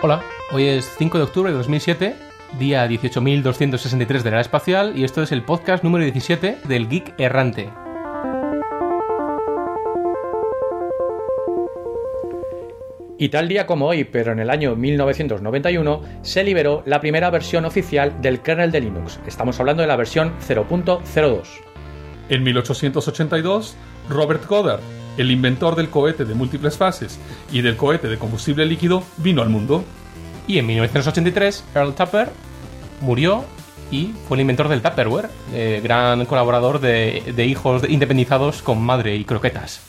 Hola, hoy es 5 de octubre de 2007, día 18.263 de la era espacial, y esto es el podcast número 17 del Geek Errante. Y tal día como hoy, pero en el año 1991, se liberó la primera versión oficial del kernel de Linux. Estamos hablando de la versión 0.02. En 1882, Robert Goddard, el inventor del cohete de múltiples fases y del cohete de combustible líquido, vino al mundo. Y en 1983, Earl Tupper murió y fue el inventor del Tupperware, eh, gran colaborador de, de hijos independizados con madre y croquetas.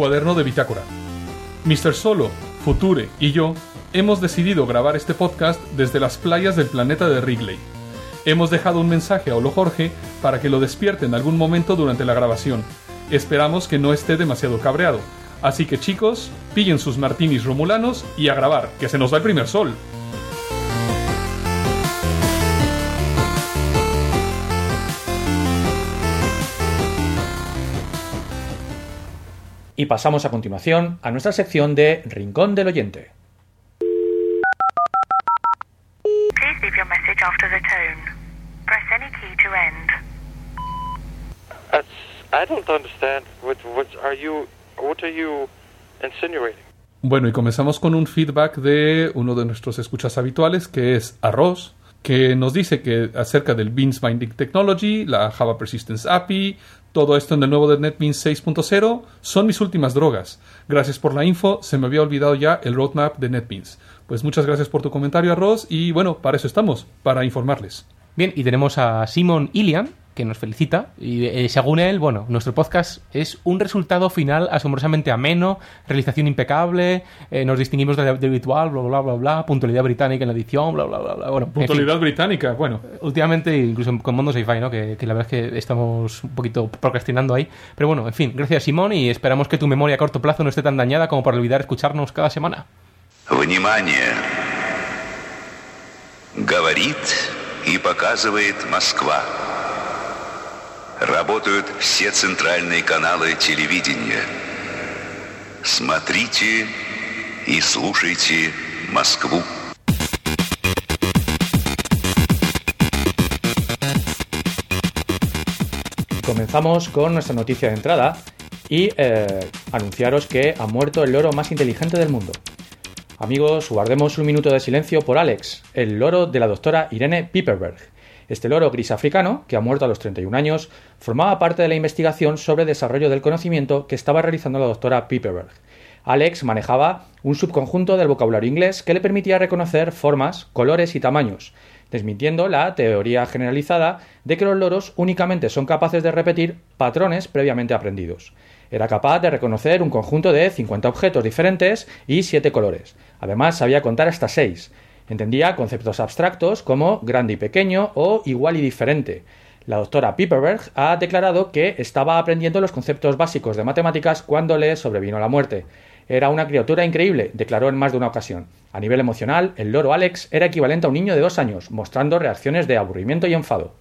Cuaderno de bitácora. Mr. Solo, Future y yo hemos decidido grabar este podcast desde las playas del planeta de Wrigley. Hemos dejado un mensaje a Olo Jorge para que lo despierte en algún momento durante la grabación. Esperamos que no esté demasiado cabreado. Así que chicos, pillen sus martinis romulanos y a grabar, que se nos va el primer sol. Y pasamos a continuación a nuestra sección de Rincón del Oyente. Bueno, y comenzamos con un feedback de uno de nuestros escuchas habituales, que es Arroz, que nos dice que acerca del Beans Binding Technology, la Java Persistence API, todo esto en el nuevo de NetBeans 6.0 son mis últimas drogas. Gracias por la info, se me había olvidado ya el roadmap de NetBeans. Pues muchas gracias por tu comentario, Arroz, y bueno, para eso estamos, para informarles. Bien, y tenemos a Simon Ilian, que nos felicita. Y eh, según él, bueno, nuestro podcast es un resultado final asombrosamente ameno, realización impecable, eh, nos distinguimos de, de habitual, bla, bla, bla, bla, puntualidad británica en la edición, bla, bla, bla, bla. Bueno, en fin. Puntualidad británica, bueno. Últimamente, incluso con Mondo Sci-Fi, ¿no? Que, que la verdad es que estamos un poquito procrastinando ahí. Pero bueno, en fin, gracias Simón y esperamos que tu memoria a corto plazo no esté tan dañada como para olvidar escucharnos cada semana. Внимание! Говорит и показывает Москва. Работают все центральные каналы телевидения. Смотрите и слушайте Москву. Comenzamos con nuestra noticia de entrada y eh, anunciaros que ha muerto el loro más inteligente del mundo. Amigos, guardemos un minuto de silencio por Alex, el loro de la doctora Irene Piperberg. este loro gris africano, que ha muerto a los 31 años, formaba parte de la investigación sobre desarrollo del conocimiento que estaba realizando la doctora Piperberg. Alex manejaba un subconjunto del vocabulario inglés que le permitía reconocer formas, colores y tamaños, desmintiendo la teoría generalizada de que los loros únicamente son capaces de repetir patrones previamente aprendidos. Era capaz de reconocer un conjunto de 50 objetos diferentes y 7 colores. Además, sabía contar hasta 6. Entendía conceptos abstractos como grande y pequeño o igual y diferente. La doctora Piperberg ha declarado que estaba aprendiendo los conceptos básicos de matemáticas cuando le sobrevino la muerte. Era una criatura increíble, declaró en más de una ocasión. A nivel emocional, el loro Alex era equivalente a un niño de dos años, mostrando reacciones de aburrimiento y enfado.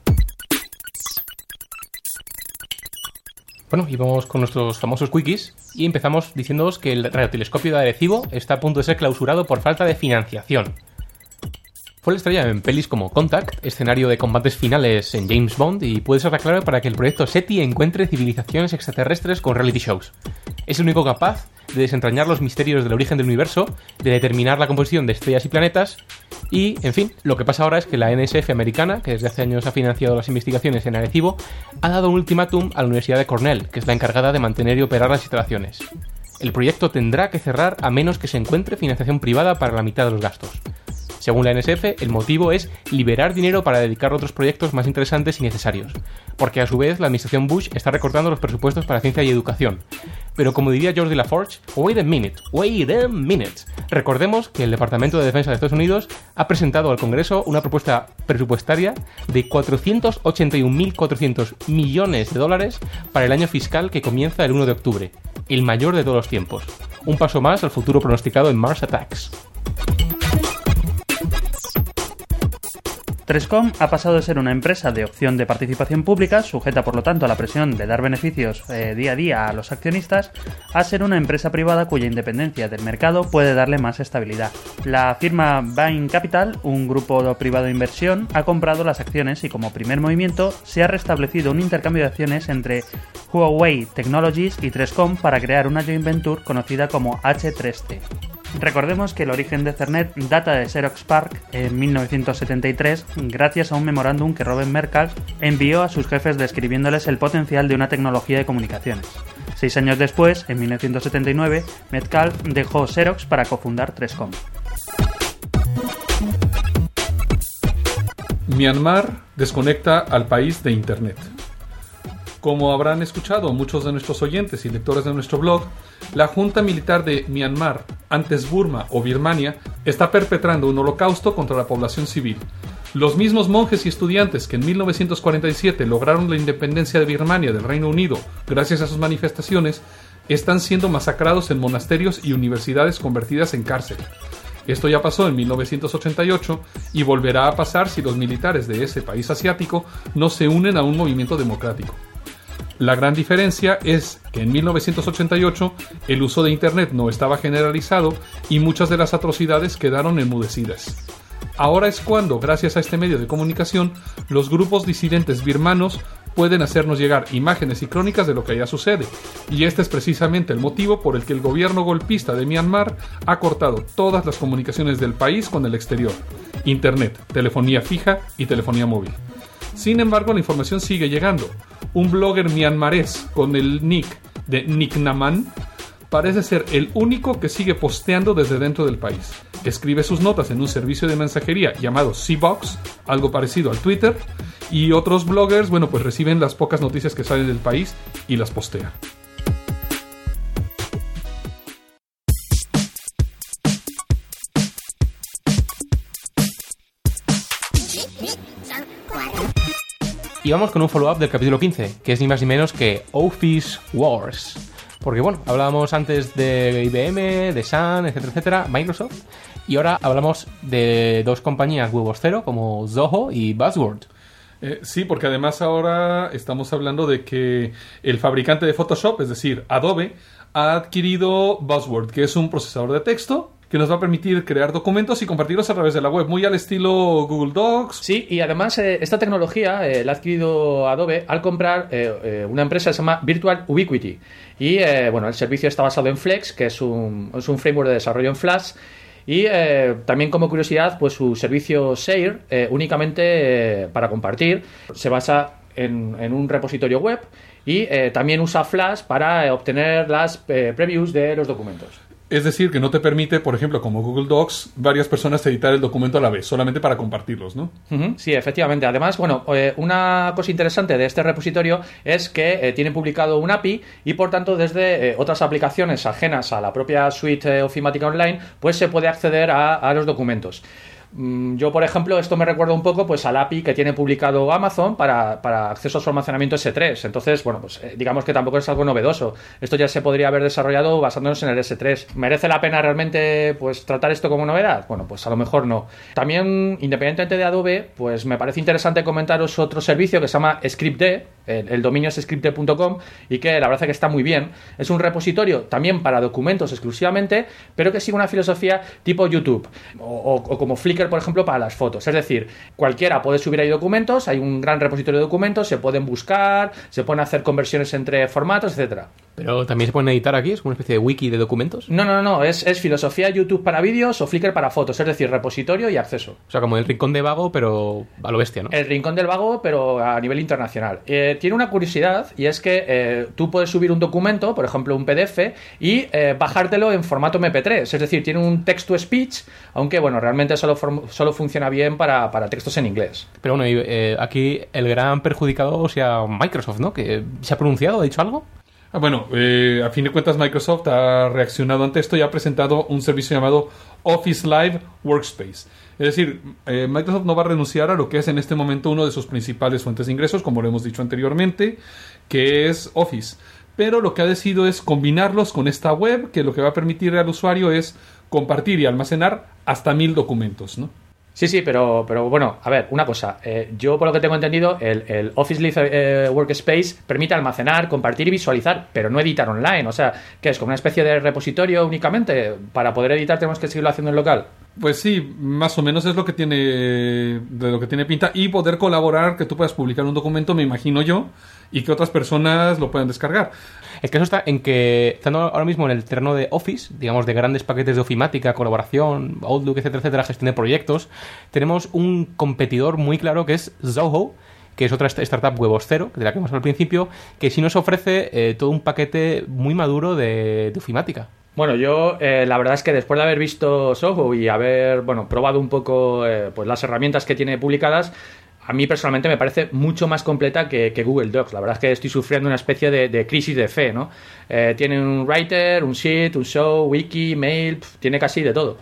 Bueno, y vamos con nuestros famosos quickies y empezamos diciéndoos que el radiotelescopio de Arecibo está a punto de ser clausurado por falta de financiación. Fue la estrella en pelis como Contact, escenario de combates finales en James Bond y puede ser la clave para que el proyecto SETI encuentre civilizaciones extraterrestres con reality shows. Es el único capaz de desentrañar los misterios del origen del universo, de determinar la composición de estrellas y planetas y, en fin, lo que pasa ahora es que la NSF americana, que desde hace años ha financiado las investigaciones en Arecibo, ha dado un ultimátum a la Universidad de Cornell, que es la encargada de mantener y operar las instalaciones. El proyecto tendrá que cerrar a menos que se encuentre financiación privada para la mitad de los gastos. Según la NSF, el motivo es liberar dinero para dedicar a otros proyectos más interesantes y necesarios, porque a su vez la administración Bush está recortando los presupuestos para ciencia y educación. Pero como diría George de wait a minute, wait a minute. Recordemos que el Departamento de Defensa de Estados Unidos ha presentado al Congreso una propuesta presupuestaria de 481.400 millones de dólares para el año fiscal que comienza el 1 de octubre, el mayor de todos los tiempos. Un paso más al futuro pronosticado en Mars Attacks. Trescom ha pasado de ser una empresa de opción de participación pública, sujeta por lo tanto a la presión de dar beneficios eh, día a día a los accionistas, a ser una empresa privada cuya independencia del mercado puede darle más estabilidad. La firma Bain Capital, un grupo privado de inversión, ha comprado las acciones y como primer movimiento se ha restablecido un intercambio de acciones entre Huawei Technologies y Trescom para crear una joint venture conocida como H3T. Recordemos que el origen de Cernet data de Xerox Park en 1973 gracias a un memorándum que Robert Merkel envió a sus jefes describiéndoles el potencial de una tecnología de comunicaciones. Seis años después, en 1979, Metcalf dejó Xerox para cofundar Trescom. Myanmar desconecta al país de Internet. Como habrán escuchado muchos de nuestros oyentes y lectores de nuestro blog, la Junta Militar de Myanmar, antes Burma o Birmania, está perpetrando un holocausto contra la población civil. Los mismos monjes y estudiantes que en 1947 lograron la independencia de Birmania del Reino Unido gracias a sus manifestaciones, están siendo masacrados en monasterios y universidades convertidas en cárcel. Esto ya pasó en 1988 y volverá a pasar si los militares de ese país asiático no se unen a un movimiento democrático. La gran diferencia es que en 1988 el uso de Internet no estaba generalizado y muchas de las atrocidades quedaron enmudecidas. Ahora es cuando, gracias a este medio de comunicación, los grupos disidentes birmanos pueden hacernos llegar imágenes y crónicas de lo que allá sucede. Y este es precisamente el motivo por el que el gobierno golpista de Myanmar ha cortado todas las comunicaciones del país con el exterior. Internet, telefonía fija y telefonía móvil. Sin embargo, la información sigue llegando. Un blogger myanmarés con el nick de Nicknaman parece ser el único que sigue posteando desde dentro del país. Escribe sus notas en un servicio de mensajería llamado Seabox, algo parecido al Twitter, y otros bloggers, bueno, pues reciben las pocas noticias que salen del país y las postean. Y vamos con un follow-up del capítulo 15, que es ni más ni menos que Office Wars. Porque bueno, hablábamos antes de IBM, de Sun, etcétera, etcétera, Microsoft, y ahora hablamos de dos compañías huevos cero como Zoho y Buzzword. Eh, sí, porque además ahora estamos hablando de que el fabricante de Photoshop, es decir, Adobe, ha adquirido Buzzword, que es un procesador de texto que nos va a permitir crear documentos y compartirlos a través de la web, muy al estilo Google Docs. Sí, y además eh, esta tecnología eh, la ha adquirido Adobe al comprar eh, una empresa que se llama Virtual Ubiquity. Y bueno, el servicio está basado en Flex, que es un, es un framework de desarrollo en Flash. Y también como curiosidad, pues su servicio Share, únicamente para compartir, se basa en, en un repositorio web y también usa Flash para obtener las previews de los documentos. Es decir, que no te permite, por ejemplo, como Google Docs, varias personas editar el documento a la vez, solamente para compartirlos, ¿no? Sí, efectivamente. Además, bueno, eh, una cosa interesante de este repositorio es que eh, tiene publicado un API y por tanto desde eh, otras aplicaciones ajenas a la propia suite eh, ofimática online, pues se puede acceder a los documentos. Mm, Yo, por ejemplo, esto me recuerda un poco pues al API que tiene publicado Amazon para, para acceso a su almacenamiento S3. Entonces, bueno, pues eh, digamos que tampoco es algo novedoso. Esto ya se podría haber desarrollado basándonos en el S3. ¿Merece la pena realmente pues tratar esto como novedad? Bueno, pues a lo mejor no. También, independientemente de Adobe, pues me parece interesante comentaros otro servicio que se llama ScriptD. El, el dominio es scriptd.com y que la verdad es que está muy bien. Es un repositorio también para documentos exclusivamente, pero que sigue una filosofía tipo YouTube o, o- o como Flickr, por ejemplo, para las fotos. Es decir, cualquiera puede subir ahí documentos, hay un gran repositorio de documentos, se pueden buscar, se pueden hacer conversiones entre formatos, etcétera. Pero también se pueden editar aquí, es una especie de wiki de documentos. No, no, no, es, es filosofía YouTube para vídeos o Flickr para fotos, es decir, repositorio y acceso. O sea, como el rincón de vago, pero a lo bestia, ¿no? El rincón del vago, pero a nivel internacional. Eh, tiene una curiosidad y es que eh, tú puedes subir un documento, por ejemplo un PDF, y eh, bajártelo en formato MP3. Es decir, tiene un text-to-speech, aunque bueno, realmente solo, solo funciona bien para, para textos en inglés. Pero bueno, y, eh, aquí el gran perjudicado sea Microsoft, ¿no? Que se ha pronunciado, ha dicho algo. Ah, bueno, eh, a fin de cuentas Microsoft ha reaccionado ante esto y ha presentado un servicio llamado Office Live Workspace. Es decir, eh, Microsoft no va a renunciar a lo que es en este momento uno de sus principales fuentes de ingresos, como lo hemos dicho anteriormente, que es Office. Pero lo que ha decidido es combinarlos con esta web, que lo que va a permitir al usuario es compartir y almacenar hasta mil documentos, ¿no? Sí, sí, pero, pero bueno, a ver, una cosa. eh, yo, por lo que tengo entendido, el, Office Leaf eh, Workspace permite almacenar, compartir y visualizar, pero no editar online. O sea, que es como una especie de repositorio únicamente. Para poder editar tenemos que seguirlo haciendo en local. Pues sí, más o menos es lo que tiene de lo que tiene pinta y poder colaborar, que tú puedas publicar un documento, me imagino yo, y que otras personas lo puedan descargar. El caso está en que, estando ahora mismo en el terreno de Office, digamos de grandes paquetes de ofimática, colaboración, Outlook, etcétera, etcétera, gestión de proyectos, tenemos un competidor muy claro que es Zoho, que es otra st- startup huevoscero, de la que hemos hablado al principio, que sí nos ofrece eh, todo un paquete muy maduro de, de ofimática. Bueno, yo eh, la verdad es que después de haber visto Soho y haber, bueno, probado un poco eh, pues las herramientas que tiene publicadas, a mí personalmente me parece mucho más completa que, Google Docs. La verdad es que estoy sufriendo una especie de, crisis de fe, ¿no? Eh, tiene un writer, un sheet, un show, wiki, mail, tiene casi de todo.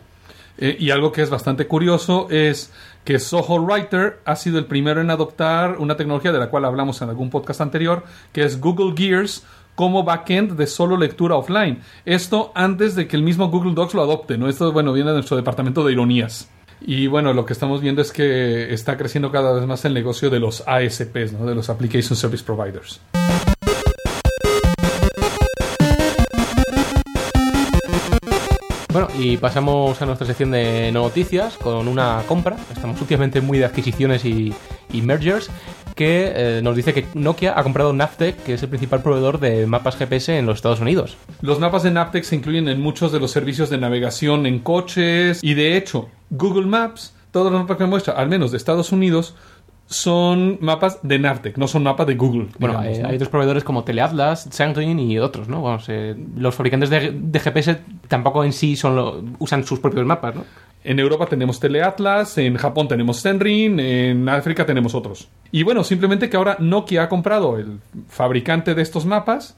Eh, y algo que es bastante curioso es que Soho Writer ha sido el primero en adoptar una tecnología de la cual hablamos en algún podcast anterior, que es Google Gears como backend de solo lectura offline. Esto antes de que el mismo Google Docs lo adopte, ¿no? Esto, bueno, viene de nuestro departamento de ironías. Y bueno, lo que estamos viendo es que está creciendo cada vez más el negocio de los ASPs, ¿no? De los Application Service Providers. Bueno, y pasamos a nuestra sección de noticias con una compra. Estamos últimamente muy de adquisiciones y, y mergers. Que eh, nos dice que Nokia ha comprado Navtec, que es el principal proveedor de mapas GPS en los Estados Unidos. Los mapas de Naptec se incluyen en muchos de los servicios de navegación en coches y de hecho Google Maps, todos los mapas que muestra, al menos de Estados Unidos, son mapas de Navtec, no son mapas de Google. Bueno, digamos, eh, ¿no? hay otros proveedores como Teleatlas, Sangrin y otros, ¿no? Vamos, eh, los fabricantes de, de GPS tampoco en sí son lo- usan sus propios mapas, ¿no? En Europa tenemos Teleatlas, en Japón tenemos Zenrin, en África tenemos otros. Y bueno, simplemente que ahora Nokia ha comprado el fabricante de estos mapas,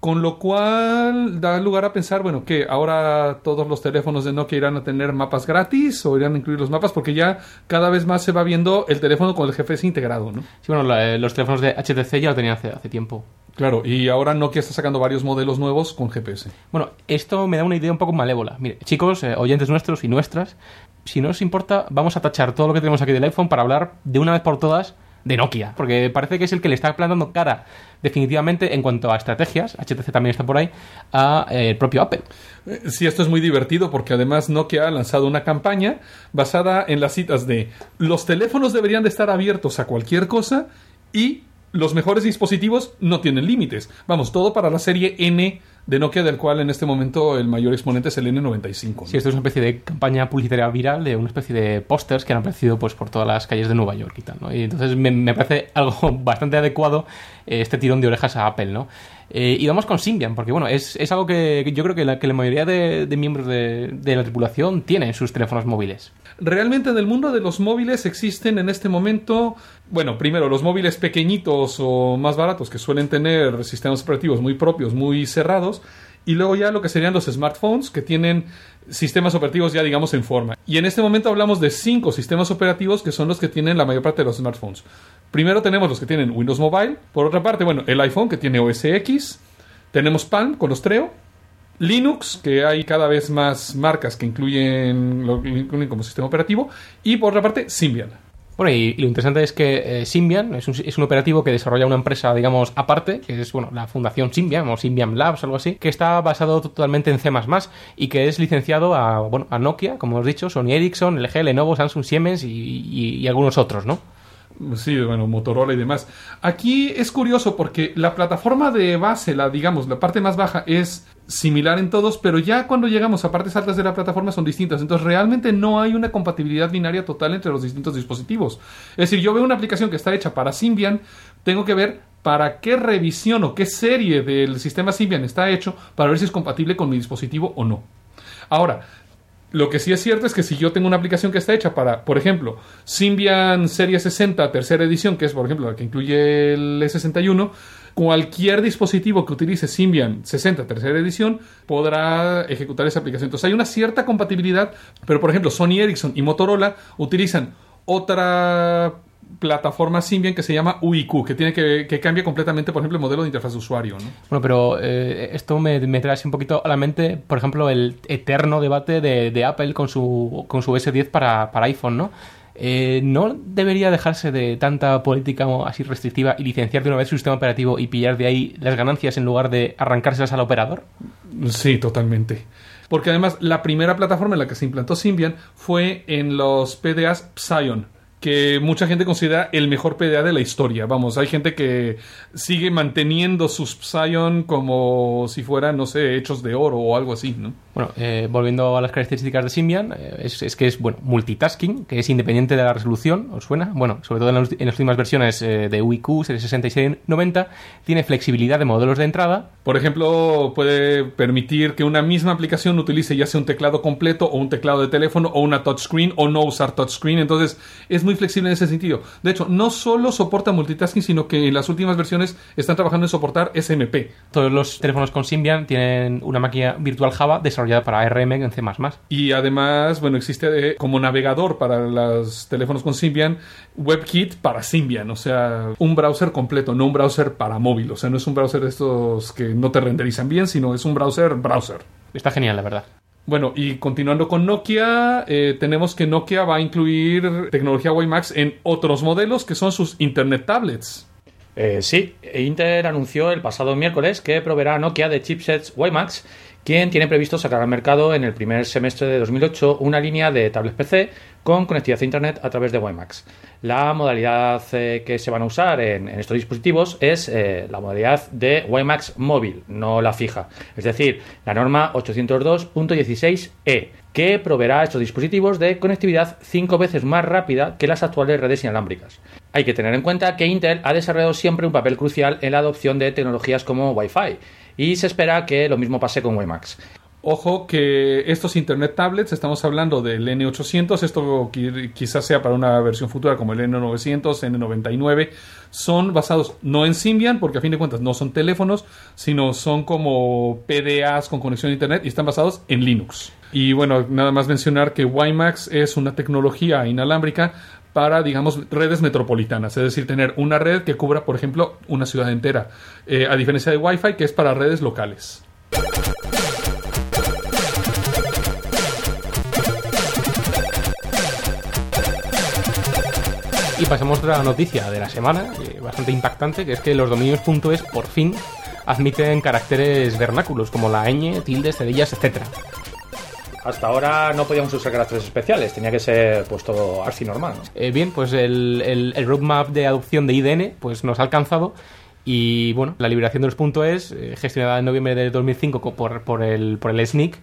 con lo cual da lugar a pensar, bueno, que ahora todos los teléfonos de Nokia irán a tener mapas gratis o irán a incluir los mapas, porque ya cada vez más se va viendo el teléfono con el GPS integrado, ¿no? Sí, bueno, la- eh, los teléfonos de HTC ya lo tenían hace, hace tiempo. Claro, y ahora Nokia está sacando varios modelos nuevos con GPS. Bueno, esto me da una idea un poco malévola. Mire, chicos, eh, oyentes nuestros y nuestras, si no os importa, vamos a tachar todo lo que tenemos aquí del iPhone para hablar de una vez por todas de Nokia, porque parece que es el que le está plantando cara definitivamente en cuanto a estrategias, HTC también está por ahí, a eh, el propio Apple. Eh, Sí, esto es muy divertido porque además Nokia ha lanzado una campaña basada en las citas de los teléfonos deberían de estar abiertos a cualquier cosa y los mejores dispositivos no tienen límites. Vamos, todo para la serie N de Nokia, del cual en este momento el mayor exponente es el N95. ¿no? Sí, esto es una especie de campaña publicitaria viral de una especie de pósters que han aparecido pues por todas las calles de Nueva York y tal, ¿no? Y entonces me, parece algo bastante adecuado eh, este tirón de orejas a Apple, ¿no? Eh, y vamos con Symbian, porque bueno, es, es algo que, yo creo que la, que la mayoría de, miembros de, de la tripulación tiene en sus teléfonos móviles. Realmente en el mundo de los móviles existen en este momento, bueno, primero los móviles pequeñitos o más baratos que suelen tener sistemas operativos muy propios, muy cerrados, y luego ya lo que serían los smartphones que tienen sistemas operativos ya digamos en forma. Y en este momento hablamos de cinco sistemas operativos que son los que tienen la mayor parte de los smartphones. Primero tenemos los que tienen Windows Mobile, por otra parte, bueno, el iPhone que tiene OS X, tenemos Palm con los Treo, Linux, que hay cada vez más marcas que incluyen, lo como sistema operativo, y por otra parte, Symbian. Bueno, y, lo interesante es que eh, Symbian es un, es un operativo que desarrolla una empresa, digamos, aparte, que es, bueno, la fundación Symbian o Symbian Labs, algo así, que está basado totalmente en C++ y que es licenciado a, bueno, a Nokia, como hemos dicho, Sony Ericsson, LG, Lenovo, Samsung, Siemens y- y algunos otros, ¿no? Sí, bueno, Motorola y demás. Aquí es curioso porque la plataforma de base, la digamos, la parte más baja es similar en todos, pero ya cuando llegamos a partes altas de la plataforma son distintas. Entonces realmente no hay una compatibilidad binaria total entre los distintos dispositivos. Es decir, yo veo una aplicación que está hecha para Symbian, tengo que ver para qué revisión o qué serie del sistema Symbian está hecho para ver si es compatible con mi dispositivo o no. Ahora, lo que sí es cierto es que si yo tengo una aplicación que está hecha para, por ejemplo, Symbian Serie 60, tercera edición, que es, por ejemplo, la que incluye el E61, cualquier dispositivo que utilice Symbian 60, tercera edición, podrá ejecutar esa aplicación. Entonces hay una cierta compatibilidad, pero, por ejemplo, Sony Ericsson y Motorola utilizan otra plataforma Symbian que se llama UIQ, que tiene que, que cambia completamente, por ejemplo, el modelo de interfaz de usuario. ¿no? Bueno, pero eh, esto me, me trae así un poquito a la mente, por ejemplo, el eterno debate de, de Apple con su, con su S10 para, para iPhone, ¿no? Eh, ¿No debería dejarse de tanta política así restrictiva y licenciar de una vez su sistema operativo y pillar de ahí las ganancias en lugar de arrancárselas al operador? Sí, totalmente. Porque además la primera plataforma en la que se implantó Symbian fue en los PDAs Psion, que mucha gente considera el mejor PDA de la historia. Vamos, hay gente que sigue manteniendo sus Psion como si fueran, no sé, hechos de oro o algo así, ¿no? Bueno, eh, volviendo a las características de Symbian, eh, es, es, que es bueno multitasking, que es independiente de la resolución, ¿os suena? Bueno, sobre todo en, los, en las últimas versiones eh, de UIQ, serie 6690, tiene flexibilidad de modelos de entrada. Por ejemplo, puede permitir que una misma aplicación utilice ya sea un teclado completo o un teclado de teléfono o una touchscreen o no usar touchscreen, entonces es muy flexible en ese sentido. De hecho, no solo soporta multitasking, sino que en las últimas versiones están trabajando en soportar SMP. Todos los teléfonos con Symbian tienen una máquina virtual Java desarrollada para ARM en C++. Y además, bueno, existe como navegador para los teléfonos con Symbian, WebKit para Symbian, o sea, un browser completo, no un browser para móvil, o sea, no es un browser de estos que no te renderizan bien, sino es un browser browser. Está genial, la verdad. Bueno, y continuando con Nokia, eh, tenemos que Nokia va a incluir tecnología WiMAX en otros modelos que son sus Internet tablets. Eh, sí, Intel anunció el pasado miércoles que proveerá Nokia de chipsets WiMAX quien tiene previsto sacar al mercado en el primer semestre de 2008 una línea de tablets PC con conectividad a Internet a través de WiMAX. La modalidad eh, que se van a usar en, estos dispositivos es eh, la modalidad de WiMAX móvil, no la fija. Es decir, la norma 802.16e, que proveerá a estos dispositivos de conectividad cinco veces más rápida que las actuales redes inalámbricas. Hay que tener en cuenta que Intel ha desarrollado siempre un papel crucial en la adopción de tecnologías como Wi-Fi y se espera que lo mismo pase con WiMAX. Ojo que estos Internet tablets, estamos hablando del N800, esto quizás sea para una versión futura como el N900, N99, son basados no en Symbian, porque a fin de cuentas no son teléfonos, sino son como PDAs con conexión a Internet y están basados en Linux. Y bueno, nada más mencionar que WiMAX es una tecnología inalámbrica para, digamos, redes metropolitanas, es decir, tener una red que cubra, por ejemplo, una ciudad entera, eh, a diferencia de Wi-Fi, que es para redes locales. Y pasamos a otra noticia de la semana, eh, bastante impactante, que es que los dominios.es por fin admiten caracteres vernáculos como la ñ, tildes, cerillas, etcétera. Hasta ahora no podíamos usar caracteres especiales, tenía que ser pues todo así normal. ¿no? Eh, bien, pues el, el, roadmap de adopción de IDN pues nos ha alcanzado y bueno, la liberación de los puntos es eh, gestionada en noviembre de 2005 por, por, el, por el SNIC.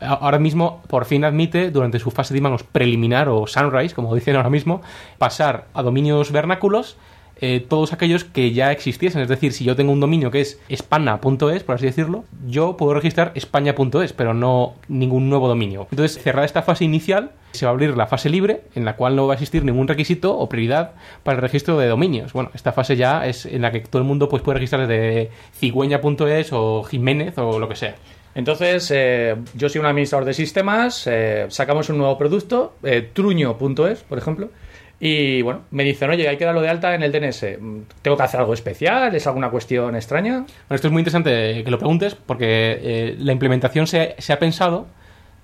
Ahora mismo por fin admite, durante su fase digamos preliminar o sunrise, como dicen ahora mismo, pasar a dominios vernáculos eh, todos aquellos que ya existiesen. Es decir, si yo tengo un dominio que es espana.es, por así decirlo, yo puedo registrar españa.es, pero no ningún nuevo dominio. Entonces, cerrada esta fase inicial, se va a abrir la fase libre, en la cual no va a existir ningún requisito o prioridad para el registro de dominios. Bueno, esta fase ya es en la que todo el mundo pues, puede registrar desde cigüeña.es o Jiménez o lo que sea. Entonces, eh, yo soy un administrador de sistemas, eh, sacamos un nuevo producto, truño.es, por ejemplo, y bueno, me dicen, oye, hay que darlo de alta en el DNS. ¿Tengo que hacer algo especial? ¿Es alguna cuestión extraña? Bueno, esto es muy interesante que lo preguntes porque eh, la implementación se, se, ha pensado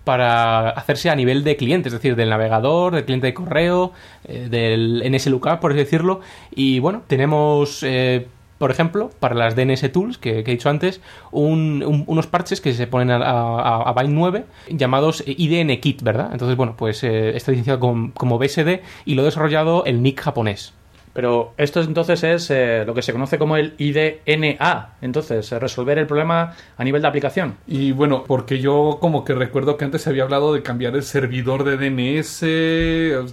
para hacerse a nivel de cliente, es decir, del navegador, del cliente de correo, eh, del NSLookup, por así decirlo. Y bueno, tenemos... Eh, por ejemplo, para las DNS Tools, que, he dicho antes, un, un, unos parches que se ponen a, a, a Bind 9 llamados IDN Kit, ¿verdad? Entonces, bueno, pues eh, está licenciado como, como BSD y lo ha desarrollado el NIC japonés. Pero esto entonces es eh, lo que se conoce como el IDNA, entonces, eh, resolver el problema a nivel de aplicación. Y bueno, porque yo como que recuerdo que antes se había hablado de cambiar el servidor de DNS.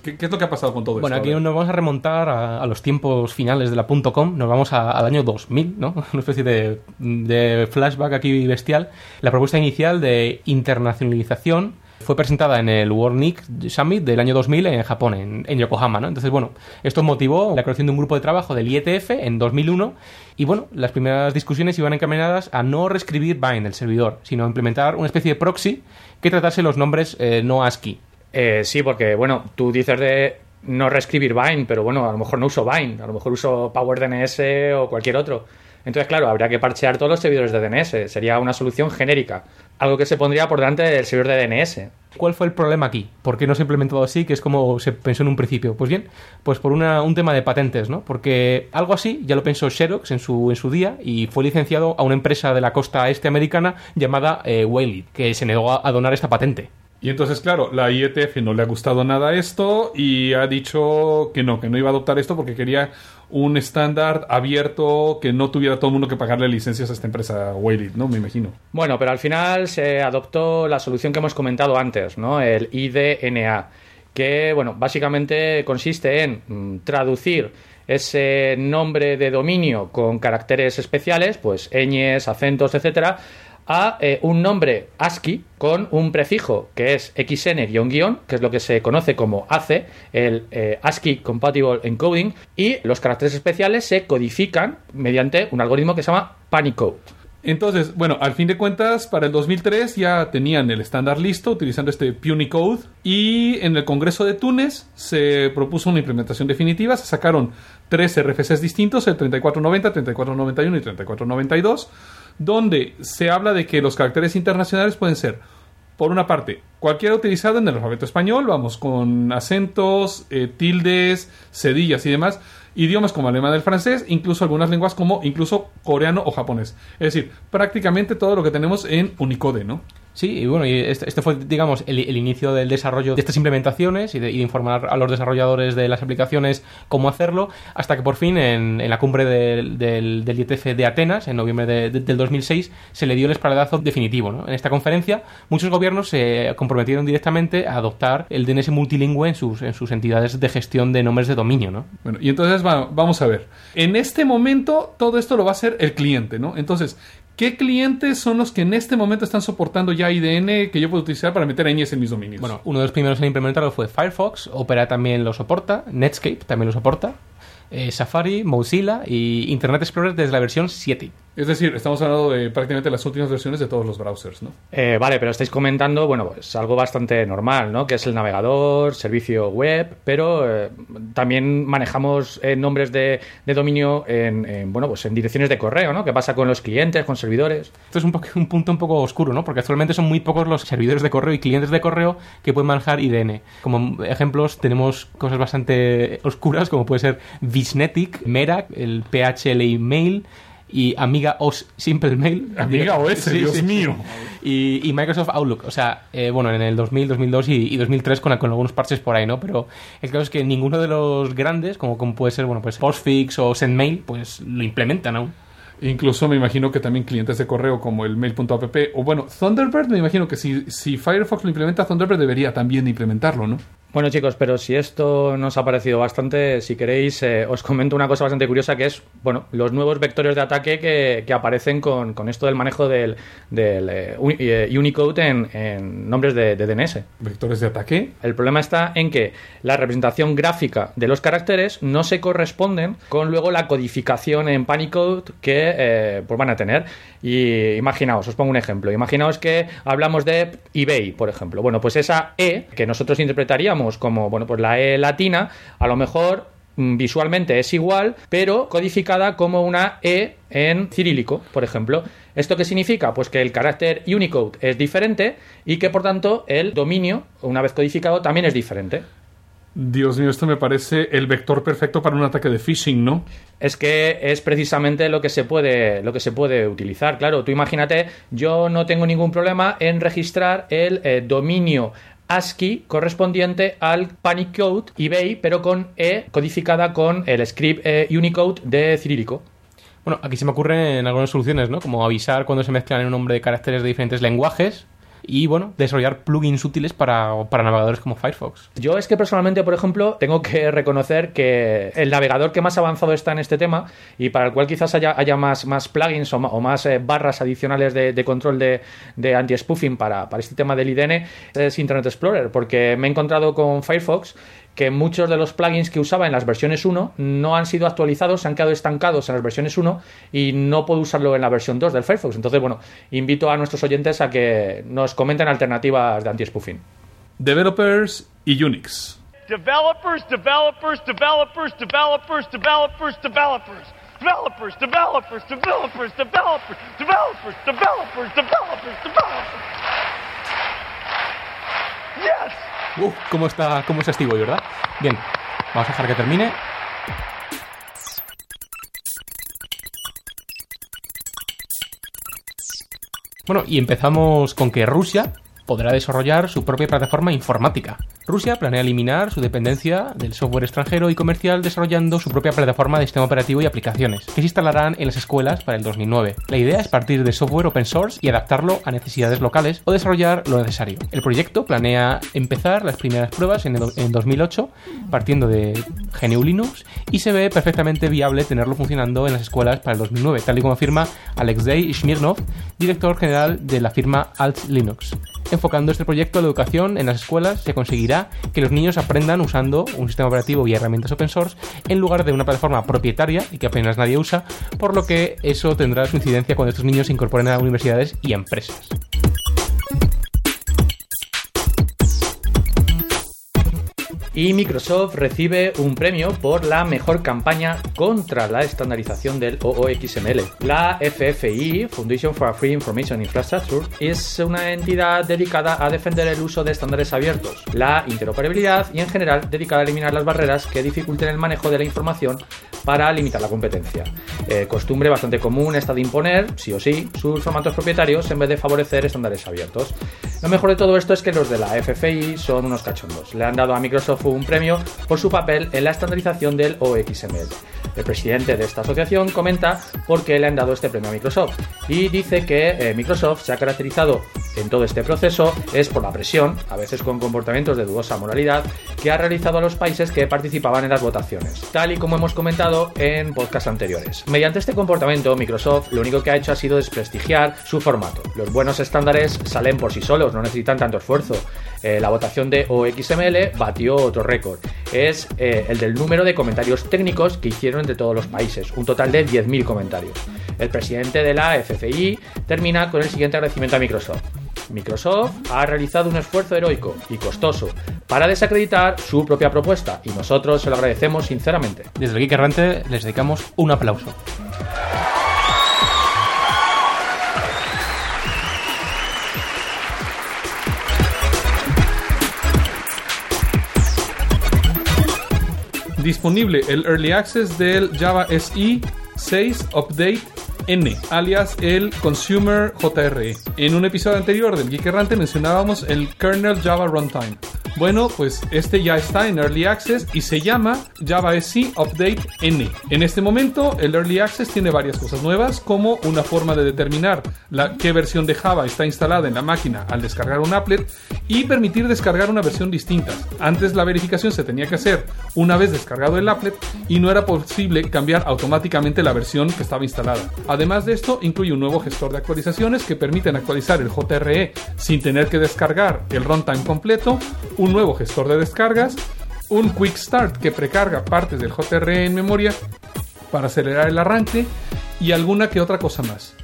¿Qué, qué es lo que ha pasado con todo bueno, esto? Bueno, aquí nos vamos a remontar a, a, los tiempos finales de la .com, nos vamos a, al año 2000, ¿no? Una especie de, de flashback aquí bestial. La propuesta inicial de internacionalización fue presentada en el World Summit del año 2000 en Japón, en, Yokohama, ¿no? Entonces, bueno, esto motivó la creación de un grupo de trabajo del IETF en 2001 y, bueno, las primeras discusiones iban encaminadas a no reescribir Bind, el servidor, sino a implementar una especie de proxy que tratase los nombres eh, no ASCII. Eh, sí, porque, bueno, tú dices de no reescribir Vine, pero bueno, a lo mejor no uso Vine, a lo mejor uso PowerDNS o cualquier otro. Entonces, claro, habría que parchear todos los servidores de DNS. Sería una solución genérica. Algo que se pondría por delante del servidor de DNS. ¿Cuál fue el problema aquí? ¿Por qué no se ha implementado así, que es como se pensó en un principio? Pues bien, pues por una- un tema de patentes, ¿no? Porque algo así ya lo pensó Xerox en su, en su día y fue licenciado a una empresa de la costa este americana llamada eh, Whaley, que se negó a, a donar esta patente. Y entonces, claro, la IETF no le ha gustado nada esto y ha dicho que no, que no iba a adoptar esto porque quería un estándar abierto que no tuviera todo el mundo que pagarle licencias a esta empresa Whaley, ¿no? Me imagino. Bueno, pero al final se adoptó la solución que hemos comentado antes, ¿no? El IDNA, que, bueno, básicamente consiste en mm, traducir ese nombre de dominio con caracteres especiales, pues ñes, acentos, etcétera, a eh, un nombre ASCII con un prefijo que es XN-guión, que es lo que se conoce como ACE, el eh, ASCII Compatible Encoding, y los caracteres especiales se codifican mediante un algoritmo que se llama Panicode. Entonces, bueno, al fin de cuentas, para el 2003 ya tenían el estándar listo utilizando este Punicode y en el Congreso de Túnez se propuso una implementación definitiva. Se sacaron tres RFCs distintos, el 3490, 3491 y 3492, donde se habla de que los caracteres internacionales pueden ser, por una parte, cualquiera utilizado en el alfabeto español, vamos, con acentos, eh, tildes, cedillas y demás, idiomas como alemán, el francés, incluso algunas lenguas como incluso coreano o japonés. Es decir, prácticamente todo lo que tenemos en Unicode, ¿no? Sí, y bueno, y este, este fue, digamos, el, inicio del desarrollo de estas implementaciones y de, informar a los desarrolladores de las aplicaciones cómo hacerlo, hasta que por fin en, en la cumbre del, del, de Atenas, en noviembre de- de- del 2006, se le dio el espaldarazo definitivo. ¿no? En esta conferencia, muchos gobiernos se comprometieron directamente a adoptar el DNS multilingüe en sus, en sus entidades de gestión de nombres de dominio. ¿no? Bueno, y entonces va- vamos a ver. En este momento, todo esto lo va a hacer el cliente, ¿no? Entonces, ¿qué clientes son los que en este momento están soportando ya IDN que yo puedo utilizar para meter ñes en mis dominios? Bueno, uno de los primeros en implementarlo fue Firefox, Opera también lo soporta, Netscape también lo soporta, eh, Safari, Mozilla y Internet Explorer desde la versión 7. Es decir, estamos hablando de prácticamente las últimas versiones de todos los browsers, ¿no? Eh, vale, pero estáis comentando, bueno, pues algo bastante normal, ¿no? Que es el navegador, servicio web, pero eh, también manejamos eh, nombres de, de dominio en, en, bueno, pues en direcciones de correo, ¿no? ¿Qué pasa con los clientes, con servidores? Esto es un punto un poco oscuro, ¿no? Porque actualmente son muy pocos los servidores de correo y clientes de correo que pueden manejar IDN. Como ejemplos tenemos cosas bastante oscuras como puede ser Visnetic, Merak, el PHL Mail y Amiga OS Simple Mail. Amiga OS, Dios mío. Y, y Microsoft Outlook. O sea, eh, bueno, en el 2000, 2002 y, y 2003 con, con algunos parches por ahí, ¿no? Pero el caso es que ninguno de los grandes, como, como puede ser, bueno, pues Postfix o SendMail, pues lo implementan aún. Incluso me imagino que también clientes de correo como el mail.app o bueno, Thunderbird, me imagino que si, si Firefox lo implementa, Thunderbird debería también implementarlo, ¿no? Bueno chicos, pero si esto nos ha parecido bastante, si queréis eh, os comento una cosa bastante curiosa que es, bueno, los nuevos vectores de ataque que, que aparecen con, con esto del manejo del, del eh, eh, Unicode en, en nombres de, de DNS. Vectores de ataque. El problema está en que la representación gráfica de los caracteres no se corresponden con luego la codificación en Panicode que eh, pues van a tener. Y imaginaos, os pongo un ejemplo. Imaginaos que hablamos de eBay, por ejemplo. Bueno, pues esa E que nosotros interpretaríamos como, bueno, pues la E latina, a lo mejor mm, visualmente es igual, pero codificada como una E en cirílico, por ejemplo. ¿Esto qué significa? Pues que el carácter Unicode es diferente y que por tanto el dominio, una vez codificado, también es diferente. Dios mío, esto me parece el vector perfecto para un ataque de phishing, ¿no? Es que es precisamente lo que se puede, lo que se puede utilizar. Claro, tú imagínate, yo no tengo ningún problema en registrar el eh, dominio ASCII correspondiente al Panic Code eBay, pero con E codificada con el script eh, Unicode de cirílico. Bueno, aquí se me ocurren algunas soluciones, ¿no? Como avisar cuando se mezclan en un nombre de caracteres de diferentes lenguajes y, bueno, desarrollar plugins útiles para, para navegadores como Firefox. Yo es que personalmente, por ejemplo, tengo que reconocer que el navegador que más avanzado está en este tema y para el cual quizás haya, haya más, más plugins o, más eh, barras adicionales de, de control de, de anti-spoofing para, para este tema del IDN es Internet Explorer, porque me he encontrado con Firefox que muchos de los plugins que usaba en las versiones 1 no han sido actualizados, se han quedado estancados en las versiones 1 y no puedo usarlo en la versión 2 del Firefox. Entonces, bueno, invito a nuestros oyentes a que nos comenten alternativas de anti-spoofing. Developers y Unix. Developers, developers, developers, developers, developers, developers. Developers, developers, developers, developers, developers, developers, developers, developers. Yes! Uf, ¿cómo está, cómo está Steve hoy, verdad? Bien, vamos a dejar que termine. Bueno, y empezamos con que Rusia podrá desarrollar su propia plataforma informática. Rusia planea eliminar su dependencia del software extranjero y comercial desarrollando su propia plataforma de sistema operativo y aplicaciones, que se instalarán en las escuelas para el 2009. La idea es partir de software open source y adaptarlo a necesidades locales o desarrollar lo necesario. El proyecto planea empezar las primeras pruebas en, en 2008 partiendo de GNU Linux y se ve perfectamente viable tenerlo funcionando en las escuelas para el 2009, tal y como afirma Alexei Smirnov, director general de la firma Alt Linux. Enfocando este proyecto a la educación en las escuelas, se conseguirá que los niños aprendan usando un sistema operativo y herramientas open source en lugar de una plataforma propietaria y que apenas nadie usa, por lo que eso tendrá su incidencia cuando estos niños se incorporen a universidades y empresas. Y Microsoft recibe un premio por la mejor campaña contra la estandarización del OOXML. La FFI, Foundation for Free Information Infrastructure, es una entidad dedicada a defender el uso de estándares abiertos, la interoperabilidad y en general dedicada a eliminar las barreras que dificulten el manejo de la información para limitar la competencia. Eh, costumbre bastante común esta de imponer, sí o sí, sus formatos propietarios en vez de favorecer estándares abiertos. Lo mejor de todo esto es que los de la FFI son unos cachondos. Le han dado a Microsoft un premio por su papel en la estandarización del OXML. El presidente de esta asociación comenta por qué le han dado este premio a Microsoft y dice que eh, Microsoft se ha caracterizado en todo este proceso es por la presión, a veces con comportamientos de dudosa moralidad, que ha realizado a los países que participaban en las votaciones, tal y como hemos comentado en podcasts anteriores. Mediante este comportamiento, Microsoft lo único que ha hecho ha sido desprestigiar su formato. Los buenos estándares salen por sí solos, no necesitan tanto esfuerzo. Eh, la votación de OXML batió otro récord. Es eh, el del número de comentarios técnicos que hicieron entre todos los países, un total de 10.000 comentarios. El presidente de la FCI termina con el siguiente agradecimiento a Microsoft. Microsoft ha realizado un esfuerzo heroico y costoso para desacreditar su propia propuesta y nosotros se lo agradecemos sinceramente. Desde el Geek les dedicamos un aplauso. Disponible el Early Access del Java SE 6 Update N, alias el Consumer JRE. En un episodio anterior del Geek Errante mencionábamos el Kernel Java Runtime. Bueno, pues este ya está en Early Access y se llama Java SE Update N. En este momento, el Early Access tiene varias cosas nuevas, como una forma de determinar la, qué versión de Java está instalada en la máquina al descargar un applet y permitir descargar una versión distinta. Antes la verificación se tenía que hacer una vez descargado el applet y no era posible cambiar automáticamente la versión que estaba instalada. Además de esto, incluye un nuevo gestor de actualizaciones que permiten actualizar el JRE sin tener que descargar el runtime completo, un nuevo gestor de descargas, un Quick Start que precarga partes del JRE en memoria para acelerar el arranque y alguna que otra cosa más.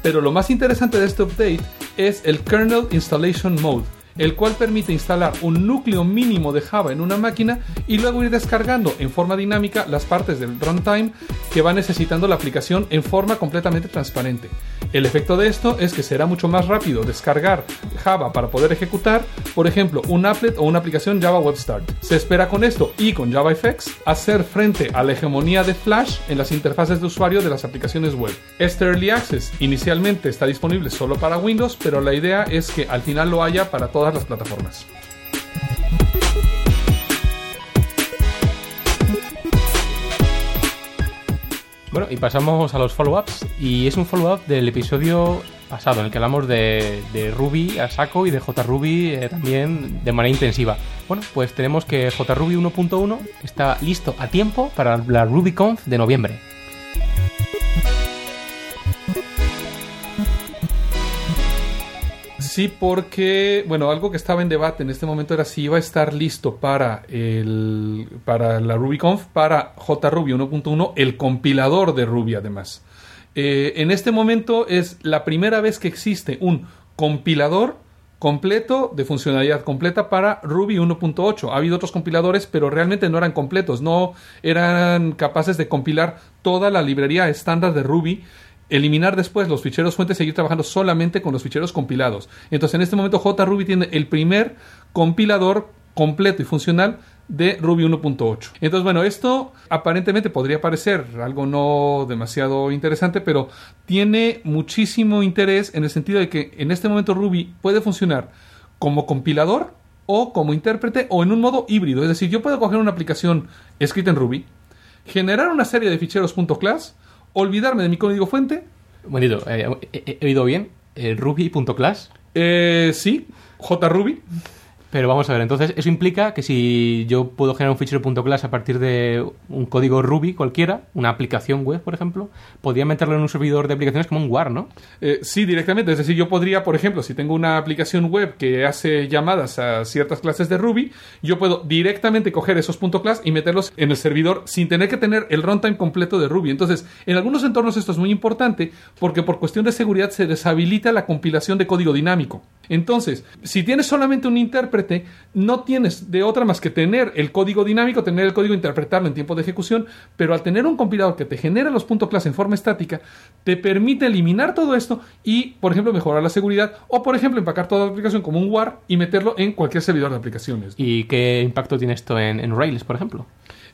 Pero lo más interesante de este update es el Kernel Installation Mode, el cual permite instalar un núcleo mínimo de Java en una máquina y luego ir descargando en forma dinámica las partes del runtime que va necesitando la aplicación en forma completamente transparente. El efecto de esto es que será mucho más rápido descargar Java para poder ejecutar, por ejemplo, un applet o una aplicación Java Web Start. Se espera con esto y con JavaFX hacer frente a la hegemonía de Flash en las interfaces de usuario de las aplicaciones web. Este Early Access inicialmente está disponible solo para Windows, pero la idea es que al final lo haya para todas las plataformas. Bueno, y pasamos a los follow-ups. Y es un follow-up del episodio pasado, en el que hablamos de, Ruby a saco y de JRuby eh, también de manera intensiva. Bueno, pues tenemos que JRuby 1.1 está listo a tiempo para la RubyConf de noviembre. Sí, porque, bueno, algo que estaba en debate en este momento era si iba a estar listo para, el, para la RubyConf, para JRuby 1.1, el compilador de Ruby además. Eh, en este momento es la primera vez que existe un compilador completo de funcionalidad completa para Ruby 1.8. Ha habido otros compiladores, pero realmente no eran completos, no eran capaces de compilar toda la librería estándar de Ruby eliminar después los ficheros fuentes y seguir trabajando solamente con los ficheros compilados. Entonces, en este momento JRuby tiene el primer compilador completo y funcional de Ruby 1.8. Entonces, bueno, esto aparentemente podría parecer algo no demasiado interesante, pero tiene muchísimo interés en el sentido de que en este momento Ruby puede funcionar como compilador o como intérprete o en un modo híbrido. Es decir, yo puedo coger una aplicación escrita en Ruby, generar una serie de ficheros .class, olvidarme de mi código fuente. Bonito, eh, he, oído bien. Eh, Ruby.class. Eh, sí, JRuby. Pero vamos a ver, entonces eso implica que si yo puedo generar un fichero .class a partir de un código Ruby cualquiera, una aplicación web, por ejemplo, podría meterlo en un servidor de aplicaciones como un WAR, ¿no? Eh, sí, directamente. Es decir, yo podría, por ejemplo, si tengo una aplicación web que hace llamadas a ciertas clases de Ruby, yo puedo directamente coger esos .class y meterlos en el servidor sin tener que tener el runtime completo de Ruby. Entonces, en algunos entornos esto es muy importante porque por cuestión de seguridad se deshabilita la compilación de código dinámico. Entonces, si tienes solamente un intérprete, no tienes de otra más que tener el código dinámico, tener el código, interpretarlo en tiempo de ejecución, pero al tener un compilador que te genera los puntos clase en forma estática, te permite eliminar todo esto y, por ejemplo, mejorar la seguridad o, por ejemplo, empacar toda la aplicación como un WAR y meterlo en cualquier servidor de aplicaciones. ¿Y qué impacto tiene esto en, en Rails, por ejemplo?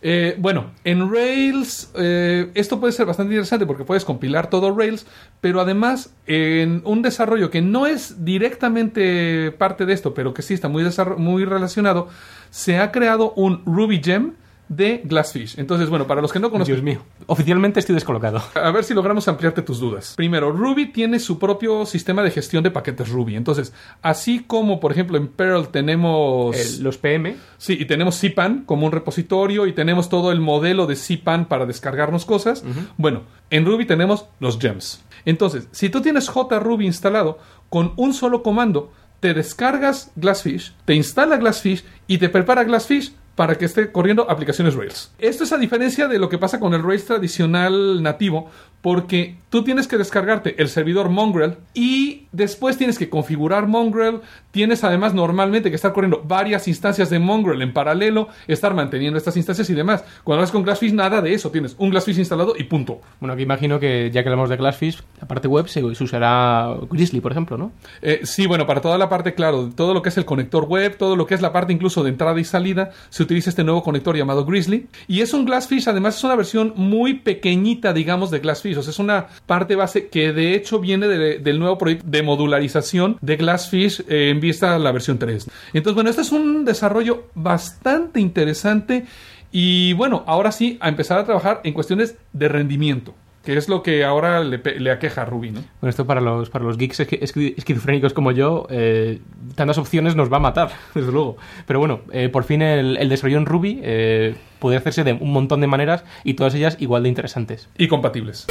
Eh, bueno, en Rails eh, esto puede ser bastante interesante porque puedes compilar todo Rails, pero además en un desarrollo que no es directamente parte de esto, pero que sí está muy, muy relacionado, se ha creado un Ruby Gem de Glassfish. Entonces, bueno, para los que no conocen... Dios mío, oficialmente estoy descolocado. A ver si logramos ampliarte tus dudas. Primero, Ruby tiene su propio sistema de gestión de paquetes Ruby. Entonces, así como, por ejemplo, en Perl tenemos... El- los PM. Sí, y tenemos CPAN como un repositorio y tenemos todo el modelo de CPAN para descargarnos cosas. Bueno, en Ruby tenemos los gems. Entonces, si tú tienes JRuby instalado, con un solo comando te descargas Glassfish, te instala Glassfish y te prepara Glassfish para que esté corriendo aplicaciones Rails. Esto es a diferencia de lo que pasa con el Rails tradicional nativo, porque tú tienes que descargarte el servidor Mongrel y después tienes que configurar Mongrel. Tienes además normalmente que estar corriendo varias instancias de Mongrel en paralelo, estar manteniendo estas instancias y demás. Cuando vas con Glassfish, nada de eso. Tienes un Glassfish instalado y punto. Bueno, aquí imagino que ya que hablamos de Glassfish, la parte web se, usará Grizzly, por ejemplo, ¿no? Eh, sí, bueno, para toda la parte, claro, todo lo que es el conector web, todo lo que es la parte incluso de entrada y salida, se utiliza este nuevo conector llamado Grizzly. Y es un Glassfish, además es una versión muy pequeñita, digamos, de Glassfish. O sea, es una parte base que de hecho viene de- del nuevo proyecto de modularización de Glassfish en vista a la versión 3. Entonces, bueno, este es un desarrollo bastante interesante. Y bueno, ahora sí, a empezar a trabajar en cuestiones de rendimiento. Que es lo que ahora le, le aqueja a Ruby, ¿no? Bueno, esto para los, para los geeks esqui- esqui- esquizofrénicos como yo, eh, tantas opciones nos va a matar, desde luego. Pero bueno, eh, por fin el, el desarrollo en Ruby eh, puede hacerse de un montón de maneras y todas ellas igual de interesantes. Y compatibles.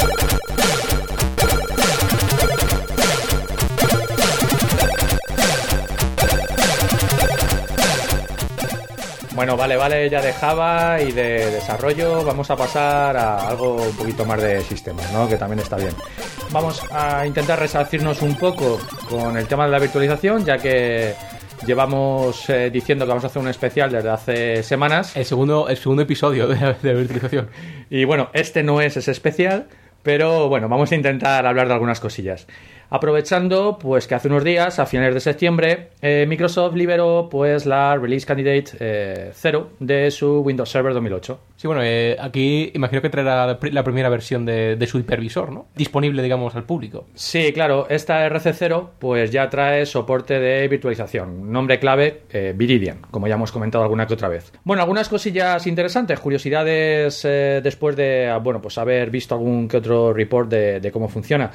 Bueno, vale, vale, ya de Java y de desarrollo, vamos a pasar a algo un poquito más de sistemas, ¿no? Que también está bien. Vamos a intentar resarcirnos un poco con el tema de la virtualización, ya que llevamos eh, diciendo que vamos a hacer un especial desde hace semanas. El segundo, el segundo episodio de virtualización. Y bueno, este no es ese especial, pero bueno, vamos a intentar hablar de algunas cosillas. Aprovechando, pues que hace unos días, a finales de septiembre, eh, Microsoft liberó pues la Release Candidate eh, 0 de su Windows Server 2008. Sí, bueno, eh, aquí imagino que traerá la pri- la primera versión de, de su hipervisor, ¿no? Disponible, digamos, al público. Sí, claro, esta RC0 pues ya trae soporte de virtualización. Nombre clave, eh, Viridian, como ya hemos comentado alguna que otra vez. Bueno, algunas cosillas interesantes, curiosidades eh, después de, ah, bueno, pues haber visto algún que otro report de, de cómo funciona.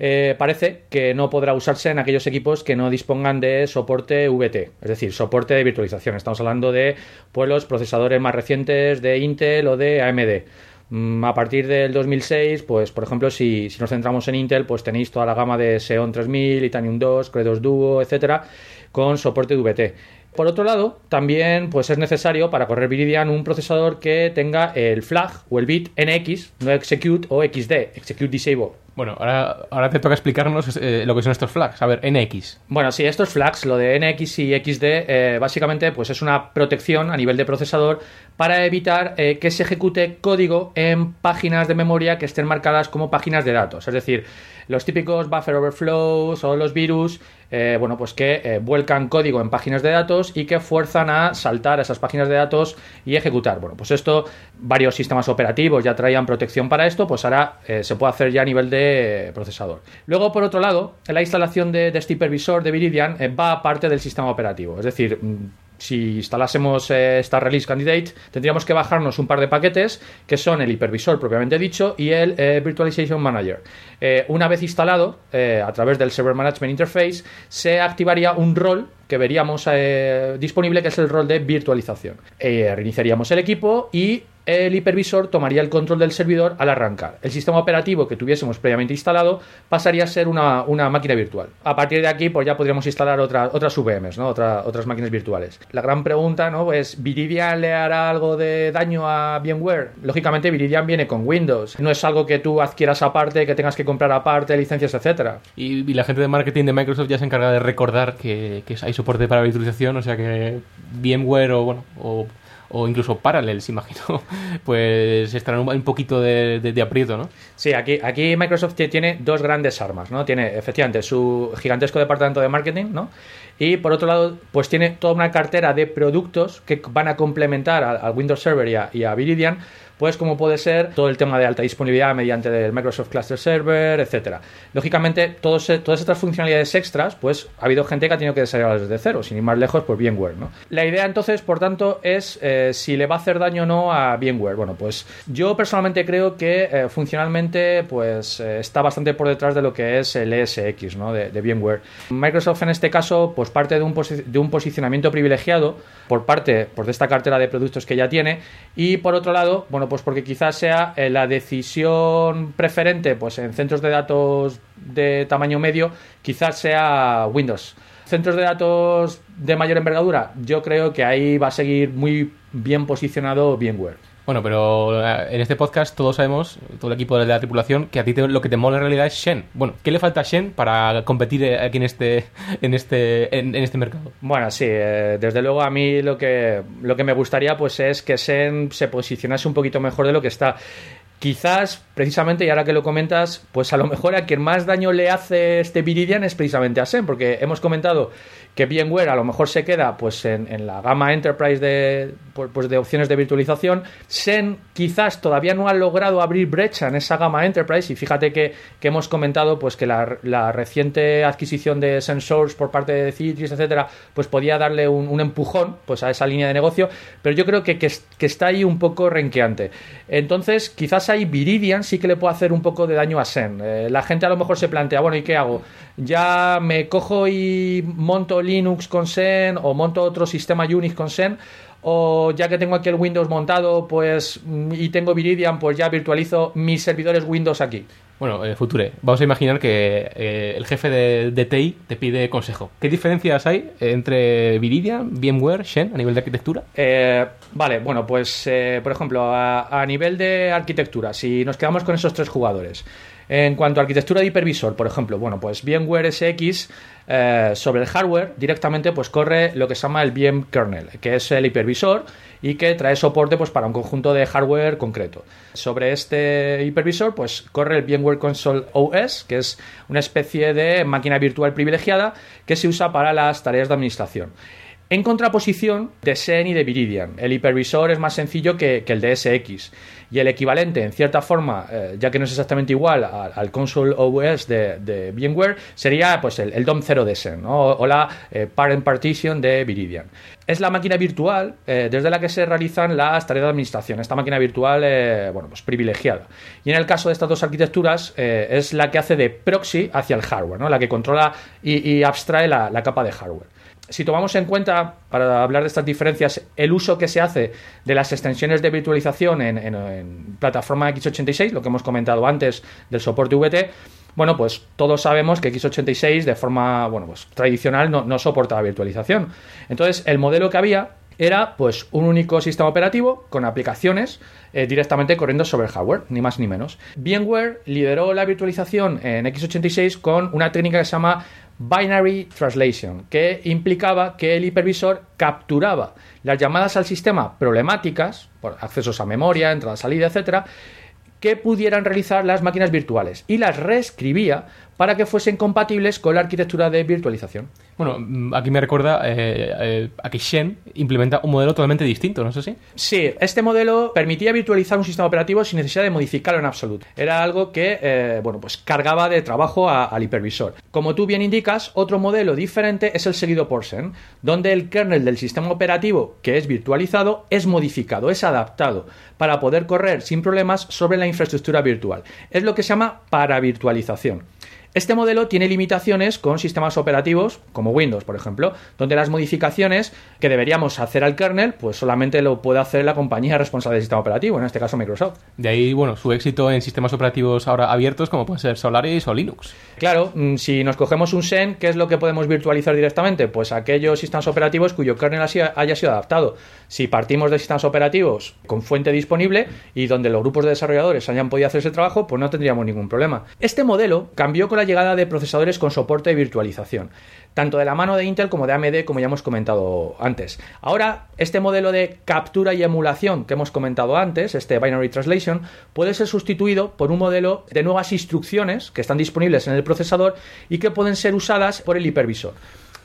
Eh, parece que no podrá usarse en aquellos equipos que no dispongan de soporte VT, es decir, soporte de virtualización. Estamos hablando de pues, los procesadores más recientes de Intel o de AMD. Mm, A partir del 2006, pues por ejemplo, si, nos centramos en Intel, pues tenéis toda la gama de Xeon 3000, Titanium 2, Cray 2 Duo, etcétera, con soporte VT. Por otro lado, también pues es necesario para correr Viridian un procesador que tenga el flag o el bit NX, no execute o XD, execute disable, Bueno, ahora, ahora te toca explicarnos eh, lo que son estos flags. A ver, NX. Bueno, sí, estos flags, lo de NX y XD, eh, básicamente pues es una protección a nivel de procesador para evitar eh, que se ejecute código en páginas de memoria que estén marcadas como páginas de datos. Es decir, los típicos buffer overflows o los virus, eh, bueno, pues que eh, vuelcan código en páginas de datos y que fuerzan a saltar esas páginas de datos y ejecutar. Bueno, pues esto, varios sistemas operativos ya traían protección para esto, pues ahora eh, se puede hacer ya a nivel de procesador. Luego, por otro lado, la instalación de, este hipervisor de Viridian va aparte del sistema operativo. Es decir, mm, si instalásemos eh, esta release candidate, tendríamos que bajarnos un par de paquetes que son el hipervisor propiamente dicho y el eh, virtualization manager. Eh, una vez instalado, a través del server management interface, se activaría un rol que veríamos eh, disponible, que es el rol de virtualización. Eh, reiniciaríamos el equipo y el hipervisor tomaría el control del servidor al arrancar. El sistema operativo que tuviésemos previamente instalado pasaría a ser una, una máquina virtual. A partir de aquí, pues ya podríamos instalar otra- otras VMs, ¿no? Otra- otras máquinas virtuales. La gran pregunta, ¿no? Es, ¿Viridian le hará algo de daño a VMware? Lógicamente, Viridian viene con Windows. No es algo que tú adquieras aparte, que tengas que comprar aparte, licencias. Y, y la gente de marketing de Microsoft ya se encarga de recordar que, que hay soporte para virtualización, o sea que VMware o, bueno, o, incluso Parallels, imagino, pues estarán un, poquito de, de- aprieto, ¿no? Sí, aquí, aquí Microsoft tie- tiene dos grandes armas, ¿no? Tiene efectivamente su gigantesco departamento de marketing, ¿no? Y por otro lado, pues tiene toda una cartera de productos que van a complementar al Windows Server y a, y a Viridian, pues como puede ser todo el tema de alta disponibilidad mediante el Microsoft Cluster Server, etcétera. Lógicamente, todas estas funcionalidades extras, pues ha habido gente que ha tenido que desarrollarlas desde cero, sin ir más lejos, por VMware, ¿no? La idea entonces, por tanto, es eh, si le va a hacer daño o no a VMware. Bueno, pues yo personalmente creo que eh, funcionalmente pues eh, está bastante por detrás de lo que es el ESX, ¿no? De, de VMware. Microsoft en este caso, pues parte de un, de un posicionamiento privilegiado por parte pues, de esta cartera de productos que ya tiene y por otro lado, bueno, pues porque quizás sea eh, la decisión preferente pues en centros de datos de tamaño medio, quizás sea Windows. Centros de datos de mayor envergadura, yo creo que ahí va a seguir muy bien posicionado VMware. Bueno, pero eh, en este podcast todos sabemos, todo el equipo de la tripulación, que a ti te- lo que te mola en realidad es Shen. Bueno, ¿qué le falta a Shen para competir eh, aquí en este, en este, en, este mercado? Bueno, sí, eh, desde luego a mí lo que, lo que me gustaría pues es que Sen se posicionase un poquito mejor de lo que está. Quizás, precisamente, y ahora que lo comentas, pues a lo mejor a quien más daño le hace este Viridian es precisamente a Sen, porque hemos comentado que VMware a lo mejor se queda pues en, la gama Enterprise de, pues, pues, de opciones de virtualización. Sen quizás todavía no ha logrado abrir brecha en esa gama Enterprise y fíjate que, que hemos comentado pues que la, reciente adquisición de Sensors por parte de Citrix, etcétera, pues podía darle un, empujón pues a esa línea de negocio, pero yo creo que, que está ahí un poco renqueante. Entonces, quizás ahí Viridian sí que le puede hacer un poco de daño a Sen. Eh, la gente a lo mejor se plantea, bueno, ¿y qué hago? ¿Ya me cojo y monto Linux con Sen o monto otro sistema Unix con Sen? O ya que tengo aquí el Windows montado, pues mm, y tengo Viridian, pues ya virtualizo mis servidores Windows aquí. Bueno, eh, Future, vamos a imaginar que eh, el jefe de, de TI te pide consejo. ¿Qué diferencias hay entre Viridian, VMware, Shen a nivel de arquitectura? Eh, vale, bueno, pues eh, por ejemplo, a nivel de arquitectura, si nos quedamos con esos tres jugadores, en cuanto a arquitectura de hipervisor, por ejemplo, bueno, pues VMware SX eh, sobre el hardware directamente pues corre lo que se llama el VM kernel, que es el hipervisor y que trae soporte pues para un conjunto de hardware concreto. Sobre este hipervisor pues corre el VMware Console OS, que es una especie de máquina virtual privilegiada que se usa para las tareas de administración. En contraposición de Xen y de Viridian, el hipervisor es más sencillo que, que el de SX y el equivalente, en cierta forma, eh, ya que no es exactamente igual al, console OS de, VMware, sería pues el, DOM 0 de Xen ¿no? o, la eh, Parent Partition de Viridian. Es la máquina virtual eh, desde la que se realizan las tareas de administración. Esta máquina virtual, bueno, pues privilegiada. Y en el caso de estas dos arquitecturas, es la que hace de proxy hacia el hardware, la que controla y, abstrae la capa de hardware si tomamos en cuenta, para hablar de estas diferencias, el uso que se hace de las extensiones de virtualización en, plataforma x86, lo que hemos comentado antes del soporte VT, bueno, pues todos sabemos que x86 de forma bueno, pues, tradicional no, no soporta la virtualización. Entonces, el modelo que había era pues un único sistema operativo con aplicaciones eh, directamente corriendo sobre el hardware, ni más ni menos. VMware lideró la virtualización en x86 con una técnica que se llama Binary Translation, que implicaba que el hipervisor capturaba las llamadas al sistema problemáticas, por accesos a memoria, entrada, salida, etcétera, que pudieran realizar las máquinas virtuales y las reescribía para que fuesen compatibles con la arquitectura de virtualización. Bueno, mm, aquí me recuerda eh, eh, a que Shen implementa un modelo totalmente distinto, ¿no es así? Sí, este modelo permitía virtualizar un sistema operativo sin necesidad de modificarlo en absoluto. Era algo que, eh, bueno, pues cargaba de trabajo al hipervisor. Como tú bien indicas, otro modelo diferente es el seguido por Xen, donde el kernel del sistema operativo que es virtualizado es modificado, es adaptado para poder correr sin problemas sobre la infraestructura virtual. Es lo que se llama paravirtualización. Este modelo tiene limitaciones con sistemas operativos como Windows, por ejemplo, donde las modificaciones que deberíamos hacer al kernel, pues solamente lo puede hacer la compañía responsable del sistema operativo, en este caso Microsoft. De ahí, bueno, su éxito en sistemas operativos ahora abiertos como pueden ser Solaris o Linux. Claro, mm, si nos cogemos un Xen, ¿qué es lo que podemos virtualizar directamente? Pues aquellos sistemas operativos cuyo kernel haya sido adaptado. Si partimos de sistemas operativos con fuente disponible y donde los grupos de desarrolladores hayan podido hacer ese trabajo, pues no tendríamos ningún problema. Este modelo cambió con la llegada de procesadores con soporte de virtualización, tanto de la mano de Intel como de AMD, como ya hemos comentado antes. Ahora, este modelo de captura y emulación que hemos comentado antes, este Binary Translation, puede ser sustituido por un modelo de nuevas instrucciones que están disponibles en el procesador y que pueden ser usadas por el hipervisor.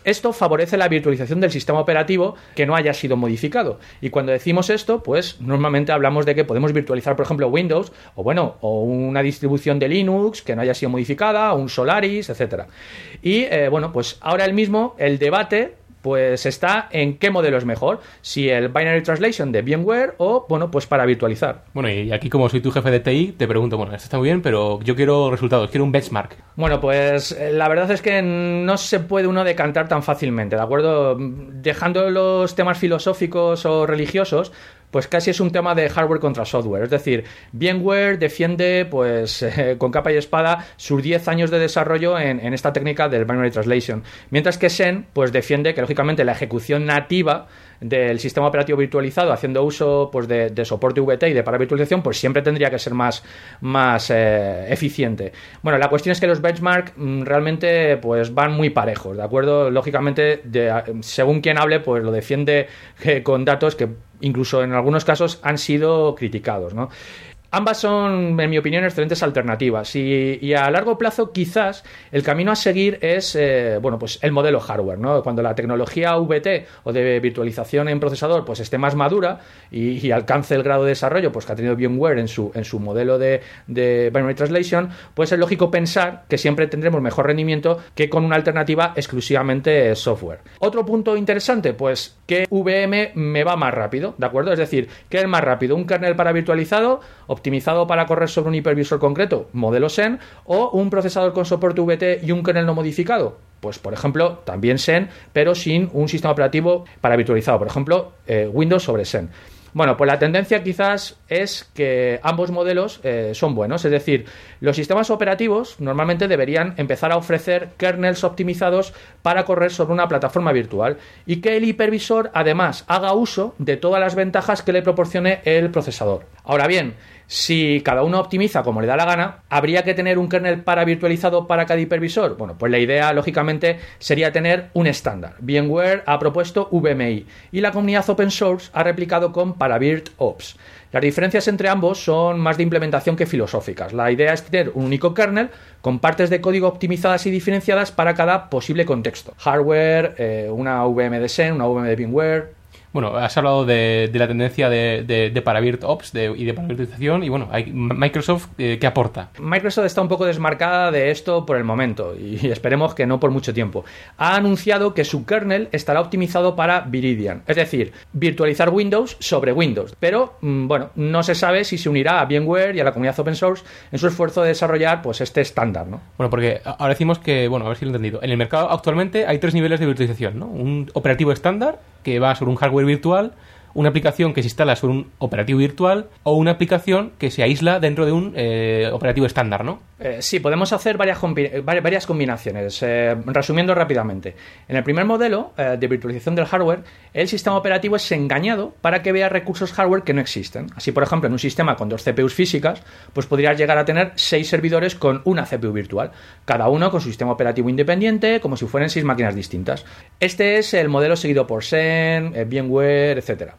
Esto favorece la virtualización del sistema operativo que no haya sido modificado. Y cuando decimos esto, pues normalmente hablamos de que podemos virtualizar, por ejemplo, Windows o bueno, o una distribución de Linux que no haya sido modificada, o un Solaris, etcétera. Y eh, bueno, pues ahora el mismo el debate pues está en qué modelo es mejor, si el binary translation de VMware o bueno, pues para virtualizar. Bueno, y aquí como soy tu jefe de TI, te pregunto, bueno, esto está muy bien, pero yo quiero resultados, quiero un benchmark. Bueno, pues eh, la verdad es que no se puede uno decantar tan fácilmente, ¿de acuerdo? Dejando los temas filosóficos o religiosos, pues casi es un tema de hardware contra software. Es decir, VMware defiende, pues, eh, con capa y espada, sus 10 años de desarrollo en, en esta técnica del binary translation. Mientras que Xen, pues, defiende que, lógicamente, la ejecución nativa del sistema operativo virtualizado haciendo uso pues de, soporte VT y de paravirtualización pues siempre tendría que ser más, más eh, eficiente bueno la cuestión es que los benchmark mm, realmente pues van muy parejos de acuerdo lógicamente de, según quien hable pues lo defiende eh, con datos que incluso en algunos casos han sido criticados ¿no? Ambas son, en mi opinión, excelentes alternativas y, y, a largo plazo quizás el camino a seguir es, eh, bueno, pues el modelo hardware, ¿no? Cuando la tecnología VT o de virtualización en procesador pues esté más madura y, alcance el grado de desarrollo pues que ha tenido VMware en su, en su modelo de, de binary translation, pues es lógico pensar que siempre tendremos mejor rendimiento que con una alternativa exclusivamente software. Otro punto interesante, pues que VM me va más rápido, ¿de acuerdo? Es decir, ¿qué es más rápido? ¿Un kernel para virtualizado? Optimizado para correr sobre un hipervisor concreto, modelo Xen, o un procesador con soporte VT y un kernel no modificado. Pues, por ejemplo, también Xen, pero sin un sistema operativo para virtualizado. Por ejemplo, eh, Windows sobre Xen. Bueno, pues la tendencia quizás es que ambos modelos eh, son buenos, es decir, los sistemas operativos normalmente deberían empezar a ofrecer kernels optimizados para correr sobre una plataforma virtual y que el hipervisor además haga uso de todas las ventajas que le proporcione el procesador. Ahora bien, si cada uno optimiza como le da la gana, ¿habría que tener un kernel para virtualizado para cada hipervisor? Bueno, pues la idea, lógicamente, sería tener un estándar. VMware ha propuesto VMI y la comunidad open source ha replicado con Paravirt Ops. Las diferencias entre ambos son más de implementación que filosóficas. La idea es tener un único kernel con partes de código optimizadas y diferenciadas para cada posible contexto. Hardware, eh, una VM de Xen, una VM de VMware, bueno, has hablado de, de la tendencia de, de, de Paravirt Ops de, y de paravirtualización y bueno, hay, Microsoft, eh, ¿qué aporta? Microsoft está un poco desmarcada de esto por el momento y esperemos que no por mucho tiempo. Ha anunciado que su kernel estará optimizado para Viridian, es decir, virtualizar Windows sobre Windows, pero mm, bueno, no se sabe si se unirá a VMware y a la comunidad open source en su esfuerzo de desarrollar pues este estándar, ¿no? Bueno, porque ahora decimos que, bueno, a ver si lo he entendido. En el mercado actualmente hay tres niveles de virtualización, ¿no? Un operativo estándar que va sobre un hardware virtual, una aplicación que se instala sobre un operativo virtual o una aplicación que se aísla dentro de un eh, operativo estándar, ¿no? Eh, sí, podemos hacer varias, eh, vari- varias combinaciones. Resumiendo rápidamente, en el primer modelo de virtualización del hardware, el sistema operativo es engañado para que vea recursos hardware que no existen. Así, por ejemplo, en un sistema con dos CPUs físicas, pues podrías llegar a tener seis servidores con una CPU virtual, cada uno con su sistema operativo independiente, como si fueran seis máquinas distintas. Este es el modelo seguido por Xen, VMware, etcétera.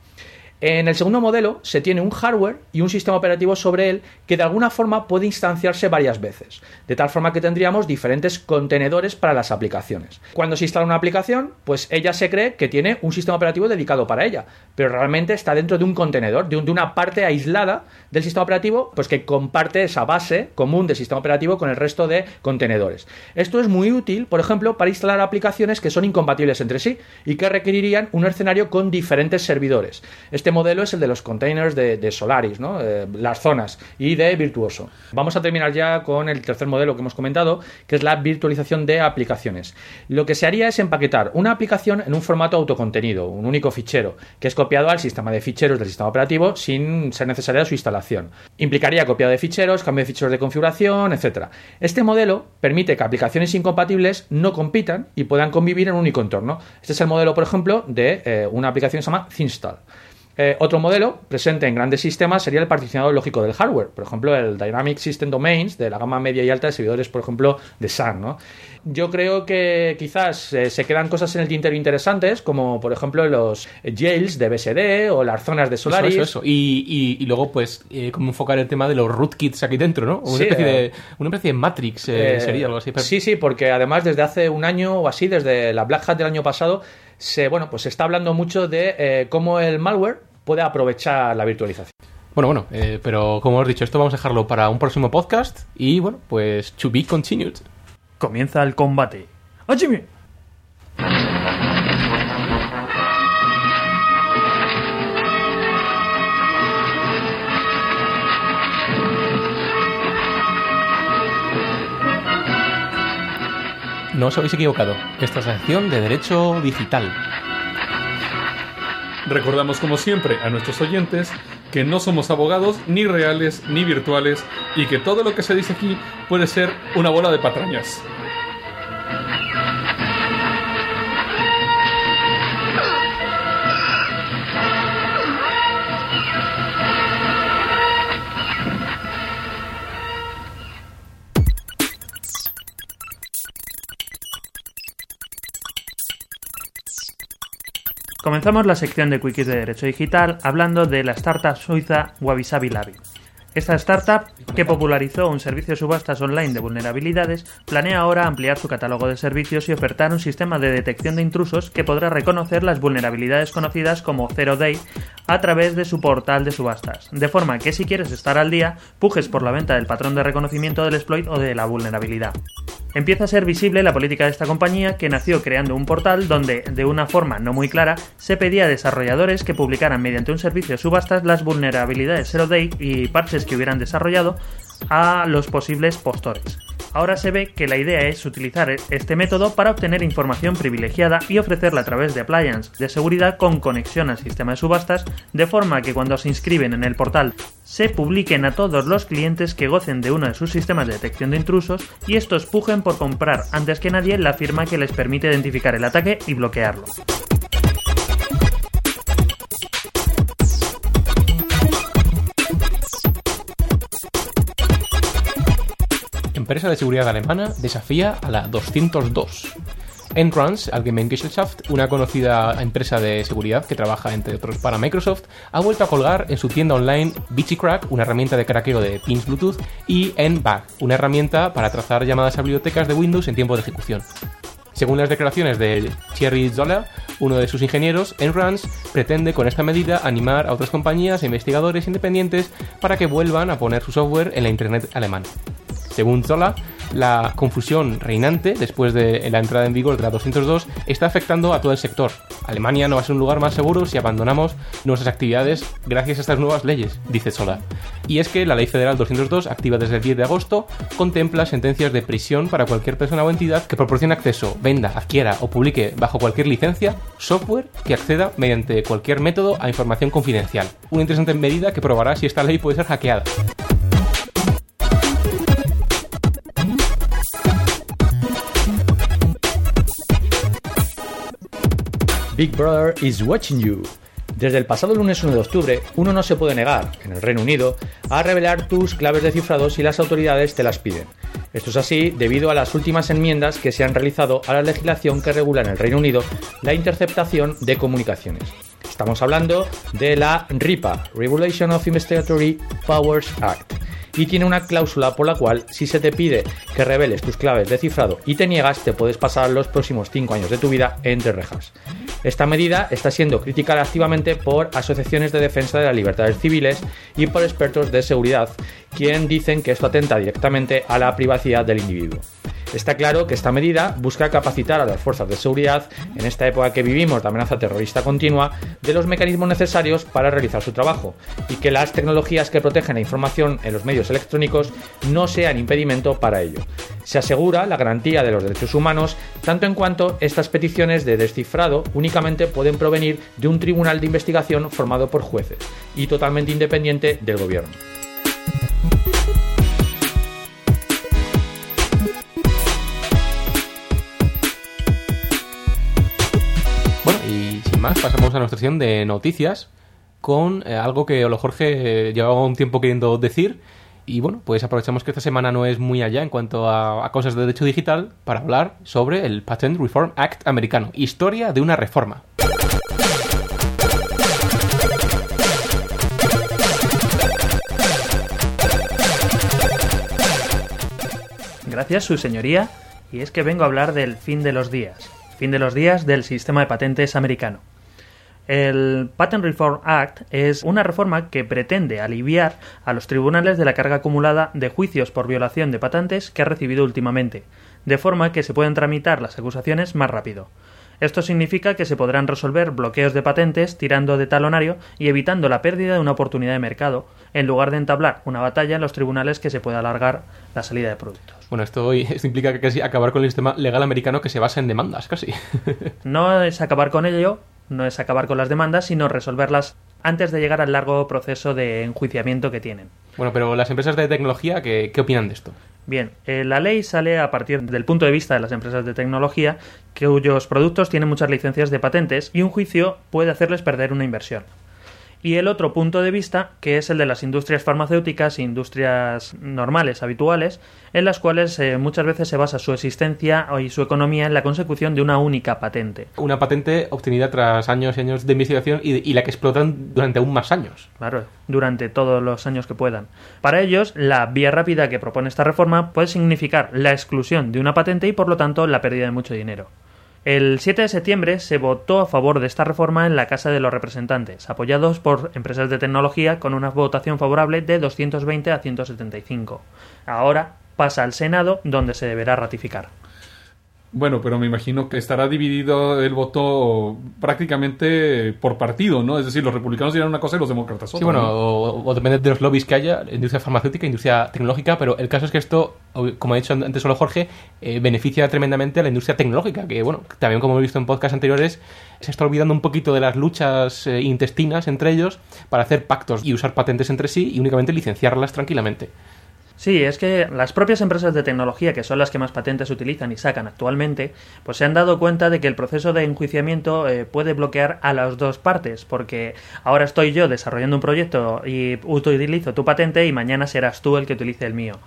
En el segundo modelo se tiene un hardware y un sistema operativo sobre él que de alguna forma puede instanciarse varias veces, de tal forma que tendríamos diferentes contenedores para las aplicaciones. Cuando se instala una aplicación, pues ella se cree que tiene un sistema operativo dedicado para ella, pero realmente está dentro de un contenedor, de, un- de una parte aislada del sistema operativo, pues que comparte esa base común del sistema operativo con el resto de contenedores. Esto es muy útil, por ejemplo, para instalar aplicaciones que son incompatibles entre sí y que requerirían un escenario con diferentes servidores. Este modelo es el de los containers de, Solaris. Eh, las zonas, y de Virtuoso. Vamos a terminar ya con el tercer modelo que hemos comentado, que es la virtualización de aplicaciones. Lo que se haría es empaquetar una aplicación en un formato autocontenido, un único fichero, que es copiado al sistema de ficheros del sistema operativo sin ser necesaria su instalación. Implicaría copiado de ficheros, cambio de ficheros de configuración, etc. Este modelo permite que aplicaciones incompatibles no compitan y puedan convivir en un único entorno. Este es el modelo, por ejemplo, de eh, una aplicación que se llama Thinstall. Eh, otro modelo presente en grandes sistemas sería el particionado lógico del hardware, por ejemplo el Dynamic System Domains de la gama media y alta de servidores, por ejemplo, de SAN. ¿no? Yo creo que quizás eh, se quedan cosas en el tintero interesantes, como por ejemplo los jails de BSD o las zonas de Solaris. Eso, eso, eso. Y, y- y luego, pues, eh, cómo enfocar el tema de los rootkits aquí dentro, ¿no? Una, Sí, especie, eh, de, una especie de Matrix sería algo así. Sí, sí, porque además desde hace un año o así, desde la Black Hat del año pasado, se, bueno, pues se está hablando mucho de cómo el malware puede aprovechar la virtualización. Bueno, bueno, eh, pero como hemos dicho, esto vamos a dejarlo para un próximo podcast. Y bueno, pues, to be continued. Comienza el combate. ¡Hajime! No os habéis equivocado. Esta es la sección de Derecho Digital. Recordamos como siempre a nuestros oyentes que no somos abogados ni reales ni virtuales y que todo lo que se dice aquí puede ser una bola de patrañas. Comenzamos la sección de Quickies de Derecho Digital hablando de la startup suiza Wabi Labi. Esta startup, que popularizó un servicio de subastas online de vulnerabilidades, planea ahora ampliar su catálogo de servicios y ofertar un sistema de detección de intrusos que podrá reconocer las vulnerabilidades conocidas como Zero Day a través de su portal de subastas, de forma que si quieres estar al día, pujes por la venta del patrón de reconocimiento del exploit o de la vulnerabilidad. Empieza a ser visible la política de esta compañía que nació creando un portal donde, de una forma no muy clara, se pedía a desarrolladores que publicaran mediante un servicio de subastas las vulnerabilidades Zero Day y parches que hubieran desarrollado a los posibles postores. Ahora se ve que la idea es utilizar este método para obtener información privilegiada y ofrecerla a través de appliance de seguridad con conexión al sistema de subastas, de forma que cuando se inscriben en el portal se publiquen a todos los clientes que gocen de uno de sus sistemas de detección de intrusos y estos pujen por comprar antes que nadie la firma que les permite identificar el ataque y bloquearlo. Empresa de seguridad alemana desafía a la 202. Entrance Allgemeingesellschaft, una conocida empresa de seguridad que trabaja entre otros para Microsoft, ha vuelto a colgar en su tienda online BitchyCrack, una herramienta de craqueo de pins Bluetooth, y NBAG, una herramienta para trazar llamadas a bibliotecas de Windows en tiempo de ejecución. Según las declaraciones de Thierry Zoller, uno de sus ingenieros, Entrance pretende con esta medida animar a otras compañías e investigadores independientes para que vuelvan a poner su software en la Internet alemana. Según Zola, La confusión reinante después de la entrada en vigor de la 202 está afectando a todo el sector. Alemania no va a ser un lugar más seguro si abandonamos nuestras actividades gracias a estas nuevas leyes, dice Solar. Y es que la Ley Federal 202, activa desde el 10 de agosto, contempla sentencias de prisión para cualquier persona o entidad que proporcione acceso, venda, adquiera o publique bajo cualquier licencia software que acceda mediante cualquier método a información confidencial. Una interesante medida que probará si esta ley puede ser hackeada. Big Brother is watching you. Desde el pasado lunes 1 de octubre, uno no se puede negar, en el Reino Unido, a revelar tus claves de cifrado si las autoridades te las piden. Esto es así debido a las últimas enmiendas que se han realizado a la legislación que regula en el Reino Unido la interceptación de comunicaciones. Estamos hablando de la RIPA, Regulation of Investigatory Powers Act, y tiene una cláusula por la cual si se te pide que reveles tus claves de cifrado y te niegas, te puedes pasar los próximos 5 años de tu vida entre rejas. Esta medida está siendo criticada activamente por asociaciones de defensa de las libertades civiles y por expertos de seguridad, quien dicen que esto atenta directamente a la privacidad del individuo. Está claro que esta medida busca capacitar a las fuerzas de seguridad, en esta época que vivimos de amenaza terrorista continua, de los mecanismos necesarios para realizar su trabajo, y que las tecnologías que protegen la información en los medios electrónicos no sean impedimento para ello. Se asegura la garantía de los derechos humanos, tanto en cuanto estas peticiones de descifrado únicamente pueden provenir de un tribunal de investigación formado por jueces y totalmente independiente del gobierno. Pasamos a nuestra sección de noticias con eh, algo que Olo Jorge eh, llevaba un tiempo queriendo decir. Y bueno, pues aprovechamos que esta semana no es muy allá en cuanto a, a cosas de derecho digital para hablar sobre el Patent Reform Act americano. Historia de una reforma. Gracias, su señoría. Y es que vengo a hablar del fin de los días. Fin de los días del sistema de patentes americano. El Patent Reform Act es una reforma que pretende aliviar a los tribunales de la carga acumulada de juicios por violación de patentes que ha recibido últimamente, de forma que se puedan tramitar las acusaciones más rápido. Esto significa que se podrán resolver bloqueos de patentes tirando de talonario y evitando la pérdida de una oportunidad de mercado, en lugar de entablar una batalla en los tribunales que se pueda alargar la salida de productos. Bueno, esto, esto implica que casi acabar con el sistema legal americano que se basa en demandas, casi. No es acabar con ello, no es acabar con las demandas, sino resolverlas antes de llegar al largo proceso de enjuiciamiento que tienen. bueno, pero las empresas de tecnología, ¿qué, qué opinan de esto? Bien, eh, la ley sale a partir del punto de vista de las empresas de tecnología cuyos productos tienen muchas licencias de patentes y un juicio puede hacerles perder una inversión. Y el otro punto de vista, que es el de las industrias farmacéuticas e industrias normales, habituales, en las cuales eh, muchas veces se basa su existencia y su economía en la consecución de una única patente. Una patente obtenida tras años y años de investigación y, y la que explotan durante aún más años. Claro, durante todos los años que puedan. Para ellos, la vía rápida que propone esta reforma puede significar la exclusión de una patente y por lo tanto la pérdida de mucho dinero. El 7 de septiembre se votó a favor de esta reforma en la Casa de los Representantes, apoyados por empresas de tecnología con una votación favorable de 220 a 175. Ahora pasa al Senado, donde se deberá ratificar. Bueno, pero me imagino que estará dividido el voto prácticamente por partido, ¿no? Es decir, los republicanos dirán una cosa y los demócratas otra. Sí, bueno, ¿no? o, o depende de los lobbies que haya, industria farmacéutica, industria tecnológica, pero el caso es que esto, como ha dicho antes solo Jorge, eh, beneficia tremendamente a la industria tecnológica, que bueno, también como hemos visto en podcasts anteriores, se está olvidando un poquito de las luchas eh, intestinas entre ellos para hacer pactos y usar patentes entre sí y únicamente licenciarlas tranquilamente. Sí, es que las propias empresas de tecnología, que son las que más patentes utilizan y sacan actualmente, pues se han dado cuenta de que el proceso de enjuiciamiento eh, puede bloquear a las dos partes, porque ahora estoy yo desarrollando un proyecto y utilizo tu patente y mañana serás tú el que utilice el mío.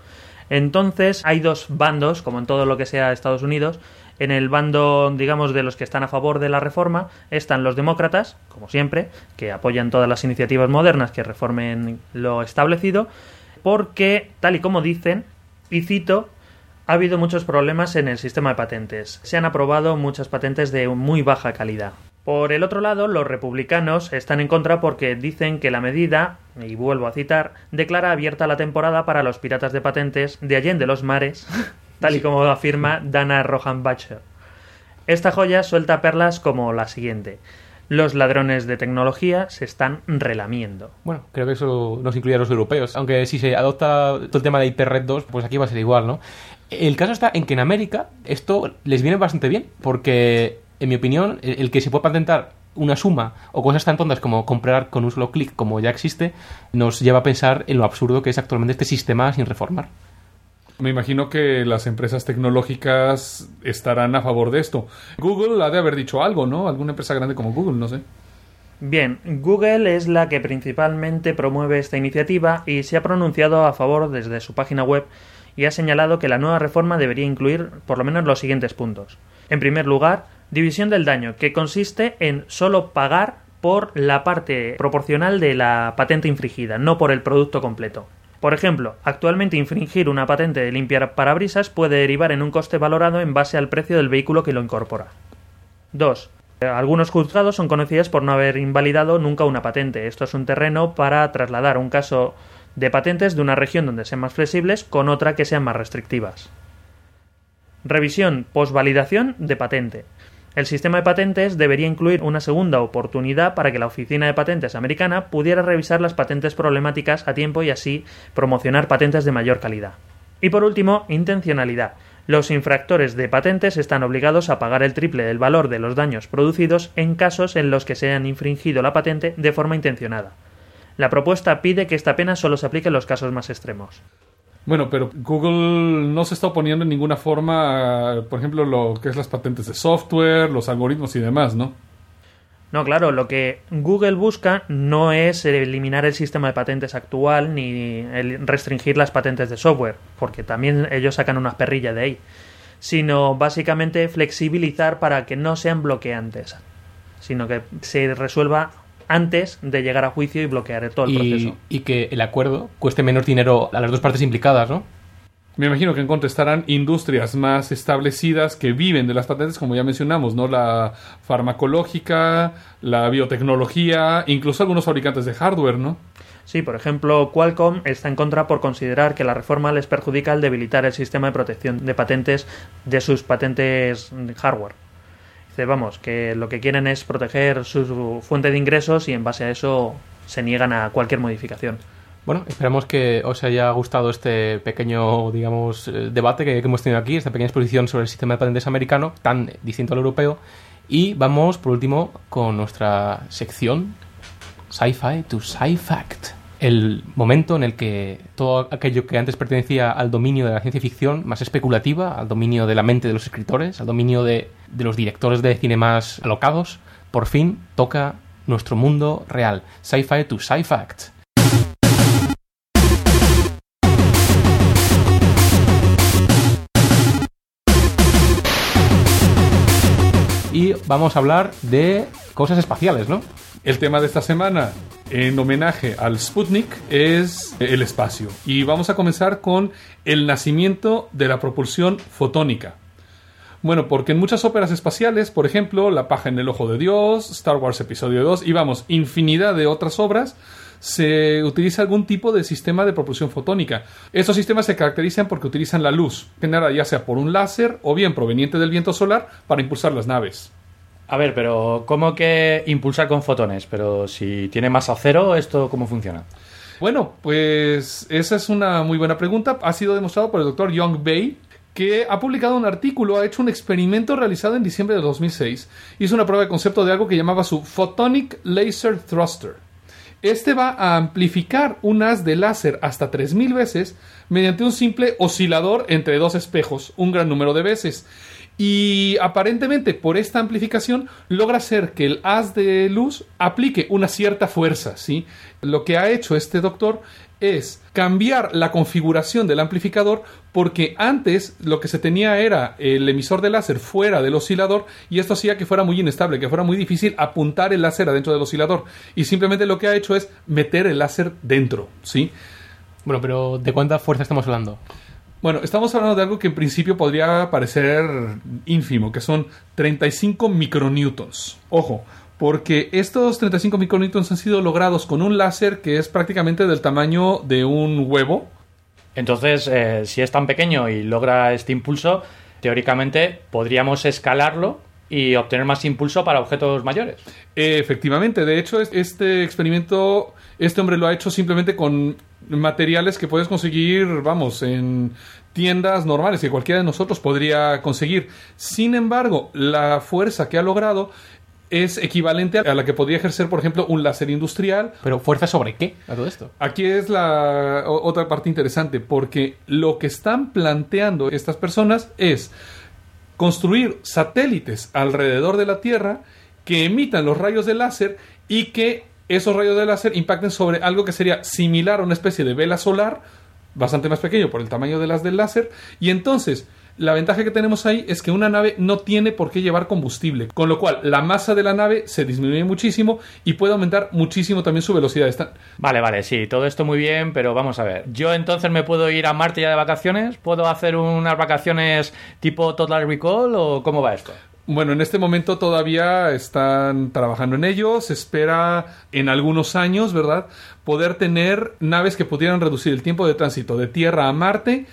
Entonces hay dos bandos, como en todo lo que sea Estados Unidos. En el bando, digamos, de los que están a favor de la reforma están los demócratas, como siempre, que apoyan todas las iniciativas modernas que reformen lo establecido, porque, tal y como dicen, y cito, ha habido muchos problemas en el sistema de patentes. Se han aprobado muchas patentes de muy baja calidad. Por el otro lado, los republicanos están en contra porque dicen que la medida, y vuelvo a citar, declara abierta la temporada para los piratas de patentes de Allende los mares tal y como afirma Dana Rohan Butcher. Esta joya suelta perlas como la siguiente. Los ladrones de tecnología se están relamiendo. Bueno, creo que eso nos incluye a los europeos. Aunque si se adopta todo el tema de Hyperred 2, pues aquí va a ser igual, ¿no? El caso está en que en América esto les viene bastante bien, porque, en mi opinión, el que se pueda patentar una suma o cosas tan tontas como comprar con un solo clic, como ya existe, nos lleva a pensar en lo absurdo que es actualmente este sistema sin reformar. Me imagino que las empresas tecnológicas estarán a favor de esto. Google ha de haber dicho algo, ¿no? Alguna empresa grande como Google, no sé. Bien, Google es la que principalmente promueve esta iniciativa y se ha pronunciado a favor desde su página web y ha señalado que la nueva reforma debería incluir por lo menos los siguientes puntos. En primer lugar, división del daño, que consiste en solo pagar por la parte proporcional de la patente infringida, no por el producto completo. Por ejemplo, actualmente infringir una patente de limpiar parabrisas puede derivar en un coste valorado en base al precio del vehículo que lo incorpora. 2. Algunos juzgados son conocidos por no haber invalidado nunca una patente. Esto es un terreno para trasladar un caso de patentes de una región donde sean más flexibles con otra que sean más restrictivas. Revisión postvalidación de patente. El sistema de patentes debería incluir una segunda oportunidad para que la Oficina de Patentes americana pudiera revisar las patentes problemáticas a tiempo y así promocionar patentes de mayor calidad. Y por último, intencionalidad. Los infractores de patentes están obligados a pagar el triple del valor de los daños producidos en casos en los que se hayan infringido la patente de forma intencionada. La propuesta pide que esta pena solo se aplique en los casos más extremos. Bueno, pero Google no se está oponiendo en ninguna forma, por ejemplo, lo que es las patentes de software, los algoritmos y demás, ¿no? No, claro, lo que Google busca no es eliminar el sistema de patentes actual ni restringir las patentes de software, porque también ellos sacan unas perrillas de ahí, sino básicamente flexibilizar para que no sean bloqueantes, sino que se resuelva antes de llegar a juicio y bloquear todo el y, proceso. y que el acuerdo cueste menos dinero a las dos partes implicadas, ¿no? Me imagino que en contra estarán industrias más establecidas que viven de las patentes, como ya mencionamos, ¿no? La farmacológica, la biotecnología, incluso algunos fabricantes de hardware, ¿no? Sí, por ejemplo, Qualcomm está en contra por considerar que la reforma les perjudica al debilitar el sistema de protección de patentes de sus patentes hardware. Dice, vamos, que lo que quieren es proteger su fuente de ingresos y en base a eso se niegan a cualquier modificación. Bueno, esperamos que os haya gustado este pequeño, digamos, eh, debate que, que hemos tenido aquí, esta pequeña exposición sobre el sistema de patentes americano, tan distinto al europeo. Y vamos, por último, con nuestra sección Sci-Fi to Sci-Fact. El momento en el que todo aquello que antes pertenecía al dominio de la ciencia ficción más especulativa, al dominio de la mente de los escritores, al dominio de, de los directores de cine más alocados, por fin toca nuestro mundo real. Sci-Fi to Sci-Fact. Y vamos a hablar de cosas espaciales, ¿no? El tema de esta semana, en homenaje al Sputnik, es el espacio. Y vamos a comenzar con el nacimiento de la propulsión fotónica. Bueno, porque en muchas óperas espaciales, por ejemplo, La paja en el ojo de Dios, Star Wars Episodio 2 y vamos, infinidad de otras obras, se utiliza algún tipo de sistema de propulsión fotónica. Estos sistemas se caracterizan porque utilizan la luz, generada ya sea por un láser o bien proveniente del viento solar para impulsar las naves. A ver, pero ¿cómo que impulsar con fotones? Pero si tiene masa cero, ¿esto cómo funciona? Bueno, pues esa es una muy buena pregunta. Ha sido demostrado por el doctor Young Bay, que ha publicado un artículo, ha hecho un experimento realizado en diciembre de 2006. Hizo una prueba de concepto de algo que llamaba su Photonic Laser Thruster. Este va a amplificar un haz de láser hasta 3000 veces mediante un simple oscilador entre dos espejos, un gran número de veces. Y aparentemente por esta amplificación logra hacer que el haz de luz aplique una cierta fuerza, ¿sí? Lo que ha hecho este doctor es cambiar la configuración del amplificador porque antes lo que se tenía era el emisor de láser fuera del oscilador y esto hacía que fuera muy inestable, que fuera muy difícil apuntar el láser adentro del oscilador y simplemente lo que ha hecho es meter el láser dentro, ¿sí? Bueno, pero ¿de cuánta fuerza estamos hablando? Bueno, estamos hablando de algo que en principio podría parecer ínfimo, que son 35 micronewtons. Ojo, porque estos 35 micronewtons han sido logrados con un láser que es prácticamente del tamaño de un huevo Entonces, eh, si es tan pequeño y logra este impulso, teóricamente podríamos escalarlo y obtener más impulso para objetos mayores. Efectivamente, de hecho, es- este experimento, este hombre lo ha hecho simplemente con materiales que puedes conseguir, vamos, en tiendas normales que cualquiera de nosotros podría conseguir. Sin embargo, la fuerza que ha logrado es equivalente a la que podría ejercer, por ejemplo, un láser industrial Pero fuerza sobre qué a todo esto. Aquí es la otra parte interesante, porque lo que están planteando estas personas es construir satélites alrededor de la Tierra que emitan los rayos de láser y que esos rayos de láser impacten sobre algo que sería similar a una especie de vela solar, bastante más pequeño por el tamaño de las del láser, y entonces la ventaja que tenemos ahí es que una nave no tiene por qué llevar combustible, con lo cual la masa de la nave se disminuye muchísimo y puede aumentar muchísimo también su velocidad. Vale, vale, sí, todo esto muy bien, pero vamos a ver. ¿Yo entonces me puedo ir a Marte ya de vacaciones? ¿Puedo hacer unas vacaciones tipo Total Recall o cómo va esto? Bueno, en este momento todavía están trabajando en ello. Se espera en algunos años, ¿verdad? Poder tener naves que pudieran reducir el tiempo de tránsito de Tierra a Marte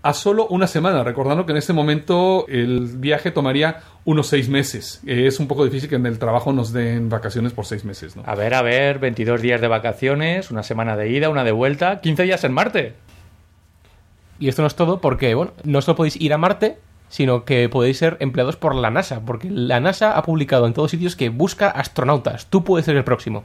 a solo una semana. Recordando que en este momento el viaje tomaría unos seis meses. Eh, Es un poco difícil que en el trabajo nos den vacaciones por seis meses, ¿no? A ver, a ver, 22 días de vacaciones, una semana de ida, una de vuelta, 15 días en Marte. Y esto no es todo porque, bueno, no solo podéis ir a Marte, sino que podéis ser empleados por la NASA, porque la NASA ha publicado en todos sitios que busca astronautas. Tú puedes ser el próximo.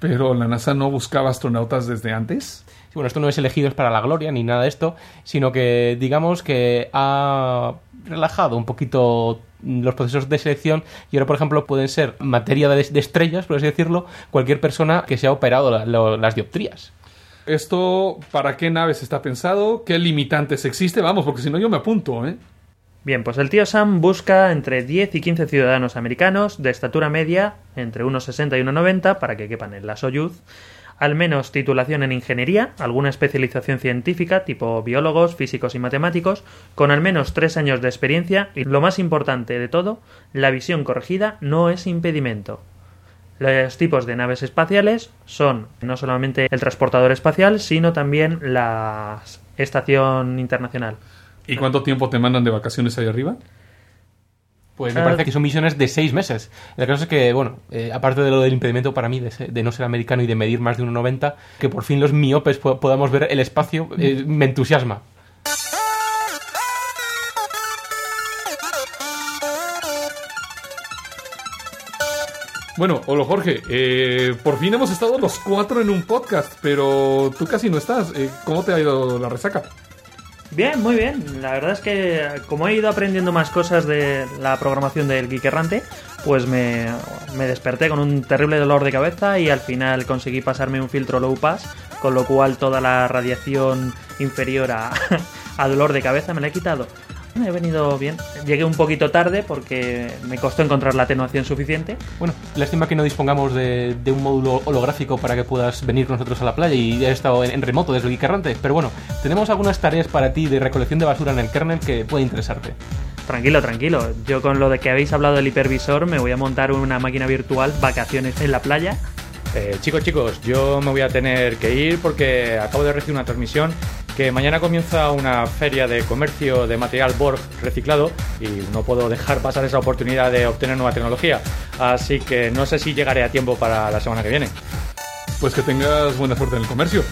Pero la NASA no buscaba astronautas desde antes. Sí, bueno, esto no es elegidos para la gloria ni nada de esto, sino que digamos que ha relajado un poquito los procesos de selección y ahora, por ejemplo, pueden ser materia de, estrellas, por así decirlo, cualquier persona que se ha operado la- las dioptrías. ¿Esto para qué naves está pensado? ¿Qué limitantes existe? Vamos, porque si no yo me apunto, ¿eh? Bien, pues el tío Sam busca entre 10 y 15 ciudadanos americanos de estatura media, entre 1,60 y 1,90, para que quepan en la Soyuz, al menos titulación en ingeniería, alguna especialización científica, tipo biólogos, físicos y matemáticos, con al menos 3 años de experiencia y, lo más importante de todo, la visión corregida no es impedimento. Los tipos de naves espaciales son no solamente el transportador espacial, sino también la Estación Internacional. ¿Y cuánto tiempo te mandan de vacaciones ahí arriba? Pues me Ah. parece que son misiones de seis meses. El caso es que, bueno, eh, aparte de lo del impedimento para mí de, no ser americano y de medir más de 1,90, que por fin los miopes po- podamos ver el espacio, eh, me entusiasma. Bueno, hola Jorge, eh, por fin hemos estado los cuatro en un podcast, pero tú casi no estás. Eh, ¿Cómo te ha ido la resaca? Bien, muy bien. La verdad es que como he ido aprendiendo más cosas de la programación del Geek Errante, pues me, me desperté con un terrible dolor de cabeza y al final conseguí pasarme un filtro low pass, con lo cual toda la radiación inferior a, a dolor de cabeza me la he quitado. Me he venido bien. Llegué un poquito tarde porque me costó encontrar la atenuación suficiente. Bueno, lástima que no dispongamos de, de un módulo holográfico para que puedas venir con nosotros a la playa y he estado en, en remoto desde el Geek Errante. Pero bueno, tenemos algunas tareas para ti de recolección de basura en el kernel que puede interesarte. Tranquilo, tranquilo. Yo con lo de que habéis hablado del hipervisor me voy a montar una máquina virtual, vacaciones en la playa Eh, chicos, chicos, yo me voy a tener que ir porque acabo de recibir una transmisión que mañana comienza una feria de comercio de material Borg reciclado y no puedo dejar pasar esa oportunidad de obtener nueva tecnología. Así que no sé si llegaré a tiempo para la semana que viene. Pues que tengas buena suerte en el comercio.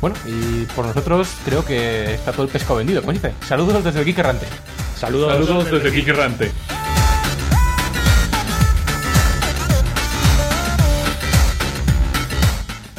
Bueno, y por nosotros creo que está todo el pescado vendido, como dice. Saludos desde el Geek Errante. Saludos. Saludos desde Kike Errante.